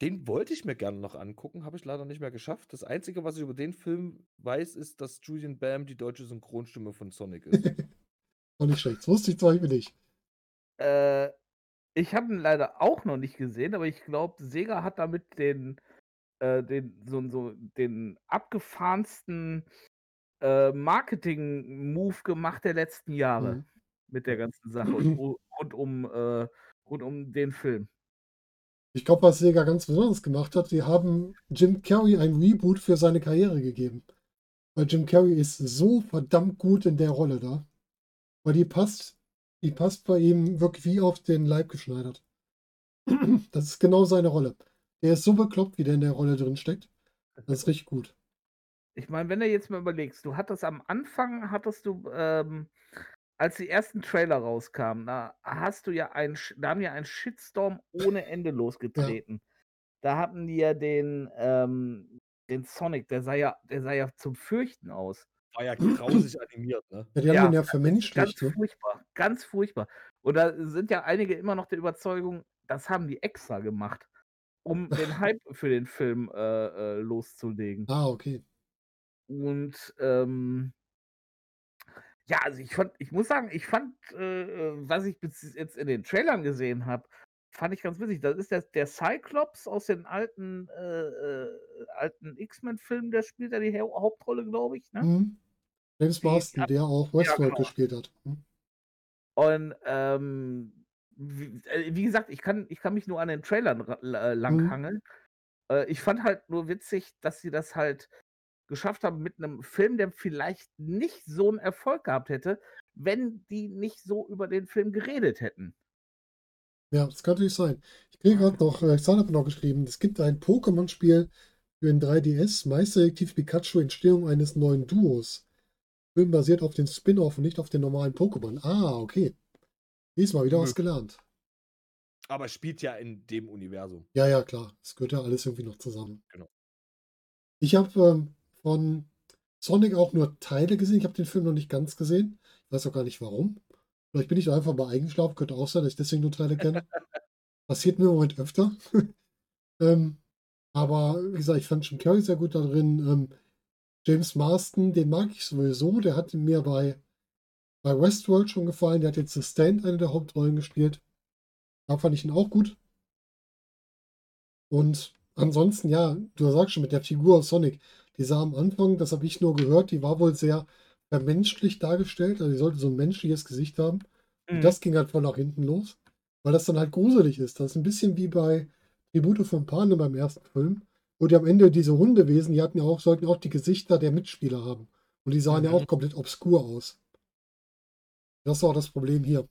Den wollte ich mir gerne noch angucken, habe ich leider nicht mehr geschafft. Das Einzige, was ich über den Film weiß, ist, dass Julian Bam die deutsche Synchronstimme von Sonic ist. Auch nicht schlecht. Das wusste ich zum Beispiel nicht. Äh, ich habe ihn leider auch noch nicht gesehen, aber ich glaube, Sega hat damit den, äh, den, so, so, den abgefahrensten äh, Marketing-Move gemacht der letzten Jahre Mhm. mit der ganzen Sache und, ru- rund, um, äh, rund um den Film. Ich glaube, was Sega ganz besonders gemacht hat, die haben Jim Carrey ein Reboot für seine Karriere gegeben. Weil Jim Carrey ist so verdammt gut in der Rolle da. Weil die passt, die passt bei ihm wirklich wie auf den Leib geschneidert. Das ist genau seine Rolle. Der ist so bekloppt, wie der in der Rolle drin steckt. Das ist richtig gut. Ich meine, wenn du jetzt mal überlegst, du hattest am Anfang, hattest du, ähm, als die ersten Trailer rauskamen, da hast du ja einen, da haben ja einen Shitstorm ohne Ende losgetreten. Da hatten die ja den, ähm, den Sonic, der sah ja, der sah ja zum Fürchten aus. War ja grausig animiert, ne? Ja, die haben Ja, den ja Ganz vermenschlicht. Ne? furchtbar, ganz furchtbar. Und da sind ja einige immer noch der Überzeugung, das haben die extra gemacht, um den Hype für den Film äh, äh, loszulegen. Ah, okay. Und ähm, ja, also ich fand, ich muss sagen, ich fand, äh, äh, was ich bis jetzt in den Trailern gesehen habe, fand ich ganz witzig. Das ist der, der Cyclops aus den alten, äh, äh, alten X-Men-Filmen, der spielt ja die Hau- Hauptrolle, glaube ich. Ne? Hm. James Marston, der auch Westworld genau. gespielt hat. Hm. Und ähm, wie, äh, wie gesagt, ich kann, ich kann mich nur an den Trailern ra- äh, langhangeln. Äh, ich fand halt nur witzig, dass sie das halt geschafft haben mit einem Film, der vielleicht nicht so einen Erfolg gehabt hätte, wenn die nicht so über den Film geredet hätten. Ja, das kann natürlich sein. Ich kriege gerade noch, äh, Xan hat noch geschrieben, es gibt ein Pokémon-Spiel für den 3DS, Meisterdetektiv Pikachu, Entstehung eines neuen Duos. Film basiert auf den Spin-off und nicht auf den normalen Pokémon. Ah, okay. Diesmal wieder was Hm. gelernt. Aber spielt ja in dem Universum. Ja, ja, klar. Es gehört ja alles irgendwie noch zusammen. Genau. Ich habe ähm, von Sonic auch nur Teile gesehen. Ich habe den Film noch nicht ganz gesehen. Ich weiß auch gar nicht warum. Vielleicht bin ich da einfach mal eingeschlafen. Könnte auch sein, dass ich deswegen nur Teile kenne. Passiert mir im Moment öfter. ähm, aber wie gesagt, ich fand Jim Carrey sehr gut da drin. Ähm, James Marston, den mag ich sowieso. Der hat mir bei, bei Westworld schon gefallen. Der hat jetzt The Stand eine der Hauptrollen gespielt. Da fand ich ihn auch gut. Und ansonsten, ja, du sagst schon mit der Figur aus Sonic, die sah am Anfang, das habe ich nur gehört, die war wohl sehr vermenschlich dargestellt. Also die sollte so ein menschliches Gesicht haben. Und Mhm. das ging halt voll nach hinten los, weil das dann halt gruselig ist. Das ist ein bisschen wie bei Tribute von Panem beim ersten Film, die am Ende diese Hundewesen, die hatten ja auch, sollten auch die Gesichter der Mitspieler haben. Und die sahen ja Mhm. auch komplett obskur aus. Das war auch das Problem hier.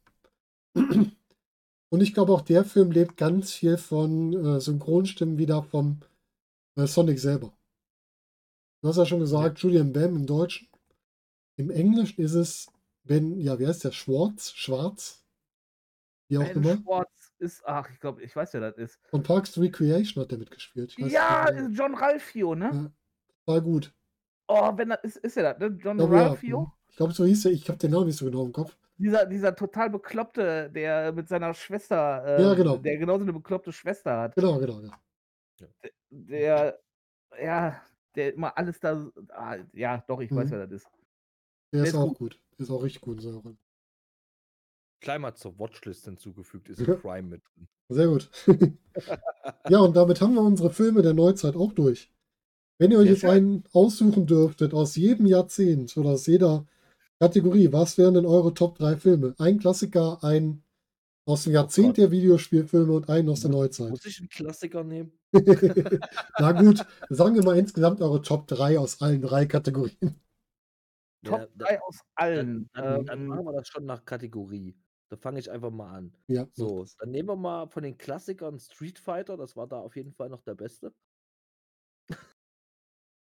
Und ich glaube, auch der Film lebt ganz viel von äh, Synchronstimmen wieder vom äh, Sonic selber. Du hast ja schon gesagt, Julian Bam im Deutschen. Im Englischen ist es Ben, ja, wie heißt der? Schwarz? Schwarz? Wie auch Ben immer. Schwartz ist, ach, ich glaube, ich weiß, wer das ist. Und Parks Recreation hat der mitgespielt. Ich weiß Ja, John Ralphio, ne? Ja. war gut. Oh, wenn das ist, ist er das, ne? John Ich glaube, ja. Ralphio? Ich glaube, so hieß er. Ich habe den Namen nicht so genau im Kopf. Dieser, dieser total bekloppte, der mit seiner Schwester, ähm, Ja, genau. der genauso eine bekloppte Schwester hat. Genau, genau. Ja. Der, ja, der immer alles da, ah, ja, doch, ich weiß, Mhm. wer das ist. Der Der ist ist auch gut. gut. Der ist auch richtig gut in seiner Rolle. Gleich mal zur Watchlist hinzugefügt, ist Ja. ein Prime mit drin. Sehr gut. ja, und damit haben wir unsere Filme der Neuzeit auch durch. Wenn ihr euch jetzt einen aussuchen dürftet aus jedem Jahrzehnt oder aus jeder Kategorie, was wären denn eure Top 3 Filme? Ein Klassiker, ein aus dem Jahrzehnt Gott. der Videospielfilme und einen aus der Neuzeit. Muss ich einen Klassiker nehmen? Na gut, sagen wir mal insgesamt eure Top 3 aus allen drei Kategorien. Top Ja, da- 3 aus allen. Dann, dann, dann ähm, machen wir das schon nach Kategorie. Da fange ich einfach mal an. Ja, So, dann nehmen wir mal von den Klassikern Street Fighter, das war da auf jeden Fall noch der beste.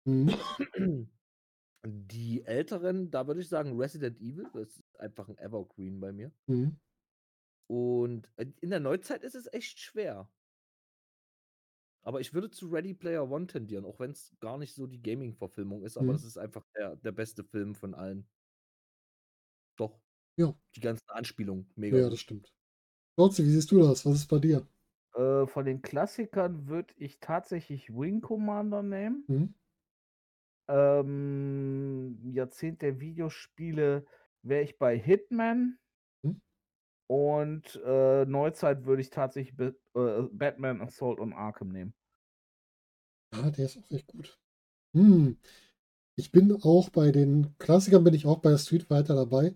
Mhm. Die älteren, da würde ich sagen Resident Evil, das ist einfach ein Evergreen bei mir. Mhm. Und äh, in der Neuzeit ist es echt schwer. Aber ich würde zu Ready Player One tendieren, auch wenn es gar nicht so die Gaming-Verfilmung ist, aber Mhm. das ist einfach der, der beste Film von allen. Doch. Ja. Die ganzen Anspielungen, mega. Ja, das stimmt. Lotzi, wie siehst du das? Was ist bei dir? Äh, von den Klassikern würde ich tatsächlich Wing Commander nehmen. Mhm. Ähm, Jahrzehnt der Videospiele wäre ich bei Hitman. Mhm. Und äh, Neuzeit würde ich tatsächlich Be äh, Batman Assault on Arkham nehmen. Ja, der ist auch echt gut. Hm. Ich bin auch bei den Klassikern bin ich auch bei Street Fighter dabei.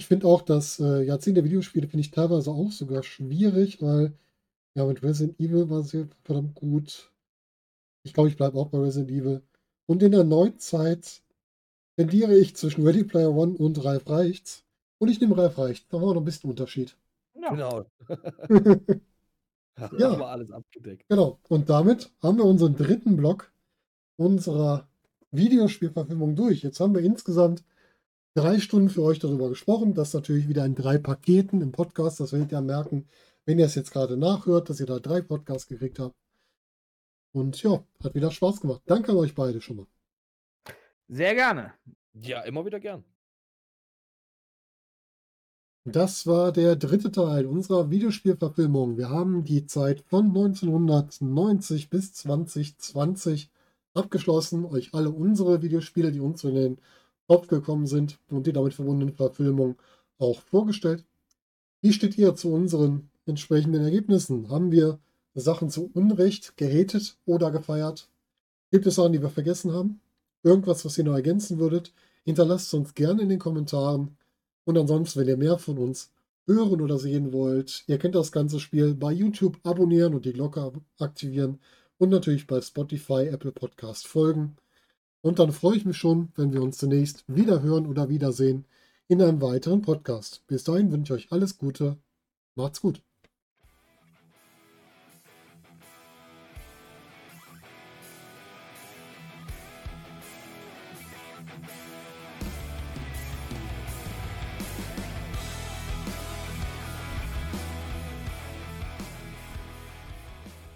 Ich finde auch, das äh, Jahrzehnt der Videospiele finde ich teilweise auch sogar schwierig, weil ja, mit Resident Evil war sie verdammt gut. Ich glaube, ich bleibe auch bei Resident Evil. Und in der Neuzeit tendiere ich zwischen Ready Player One und Ralf Reichts. Und ich nehme Ralf Reichts. Da war noch ein bisschen Unterschied. Ja. Genau. Ja. Aber alles abgedeckt. Genau. Und damit haben wir unseren dritten Block unserer Videospielverfilmung durch. Jetzt haben wir insgesamt drei Stunden für euch darüber gesprochen. Das natürlich wieder in drei Paketen im Podcast. Das werdet ihr merken, wenn ihr es jetzt gerade nachhört, dass ihr da drei Podcasts gekriegt habt. Und ja, hat wieder Spaß gemacht. Danke an euch beide schon mal. Sehr gerne. Ja, immer wieder gern. Das war der dritte Teil unserer Videospielverfilmung. Wir haben die Zeit von 1990 bis 2020 abgeschlossen, euch alle unsere Videospiele, die uns in den Gekommen sind und die damit verbundenen Verfilmungen auch vorgestellt. Wie steht ihr zu unseren entsprechenden Ergebnissen? Haben wir Sachen zu Unrecht gehatet oder gefeiert? Gibt es Sachen, die wir vergessen haben? Irgendwas, was ihr noch ergänzen würdet? Hinterlasst uns gerne in den Kommentaren. Und ansonsten, wenn ihr mehr von uns hören oder sehen wollt, ihr könnt das ganze Spiel bei YouTube abonnieren und die Glocke aktivieren und natürlich bei Spotify, Apple Podcast folgen. Und dann freue ich mich schon, wenn wir uns zunächst wieder hören oder wiedersehen in einem weiteren Podcast. Bis dahin wünsche ich euch alles Gute. Macht's gut.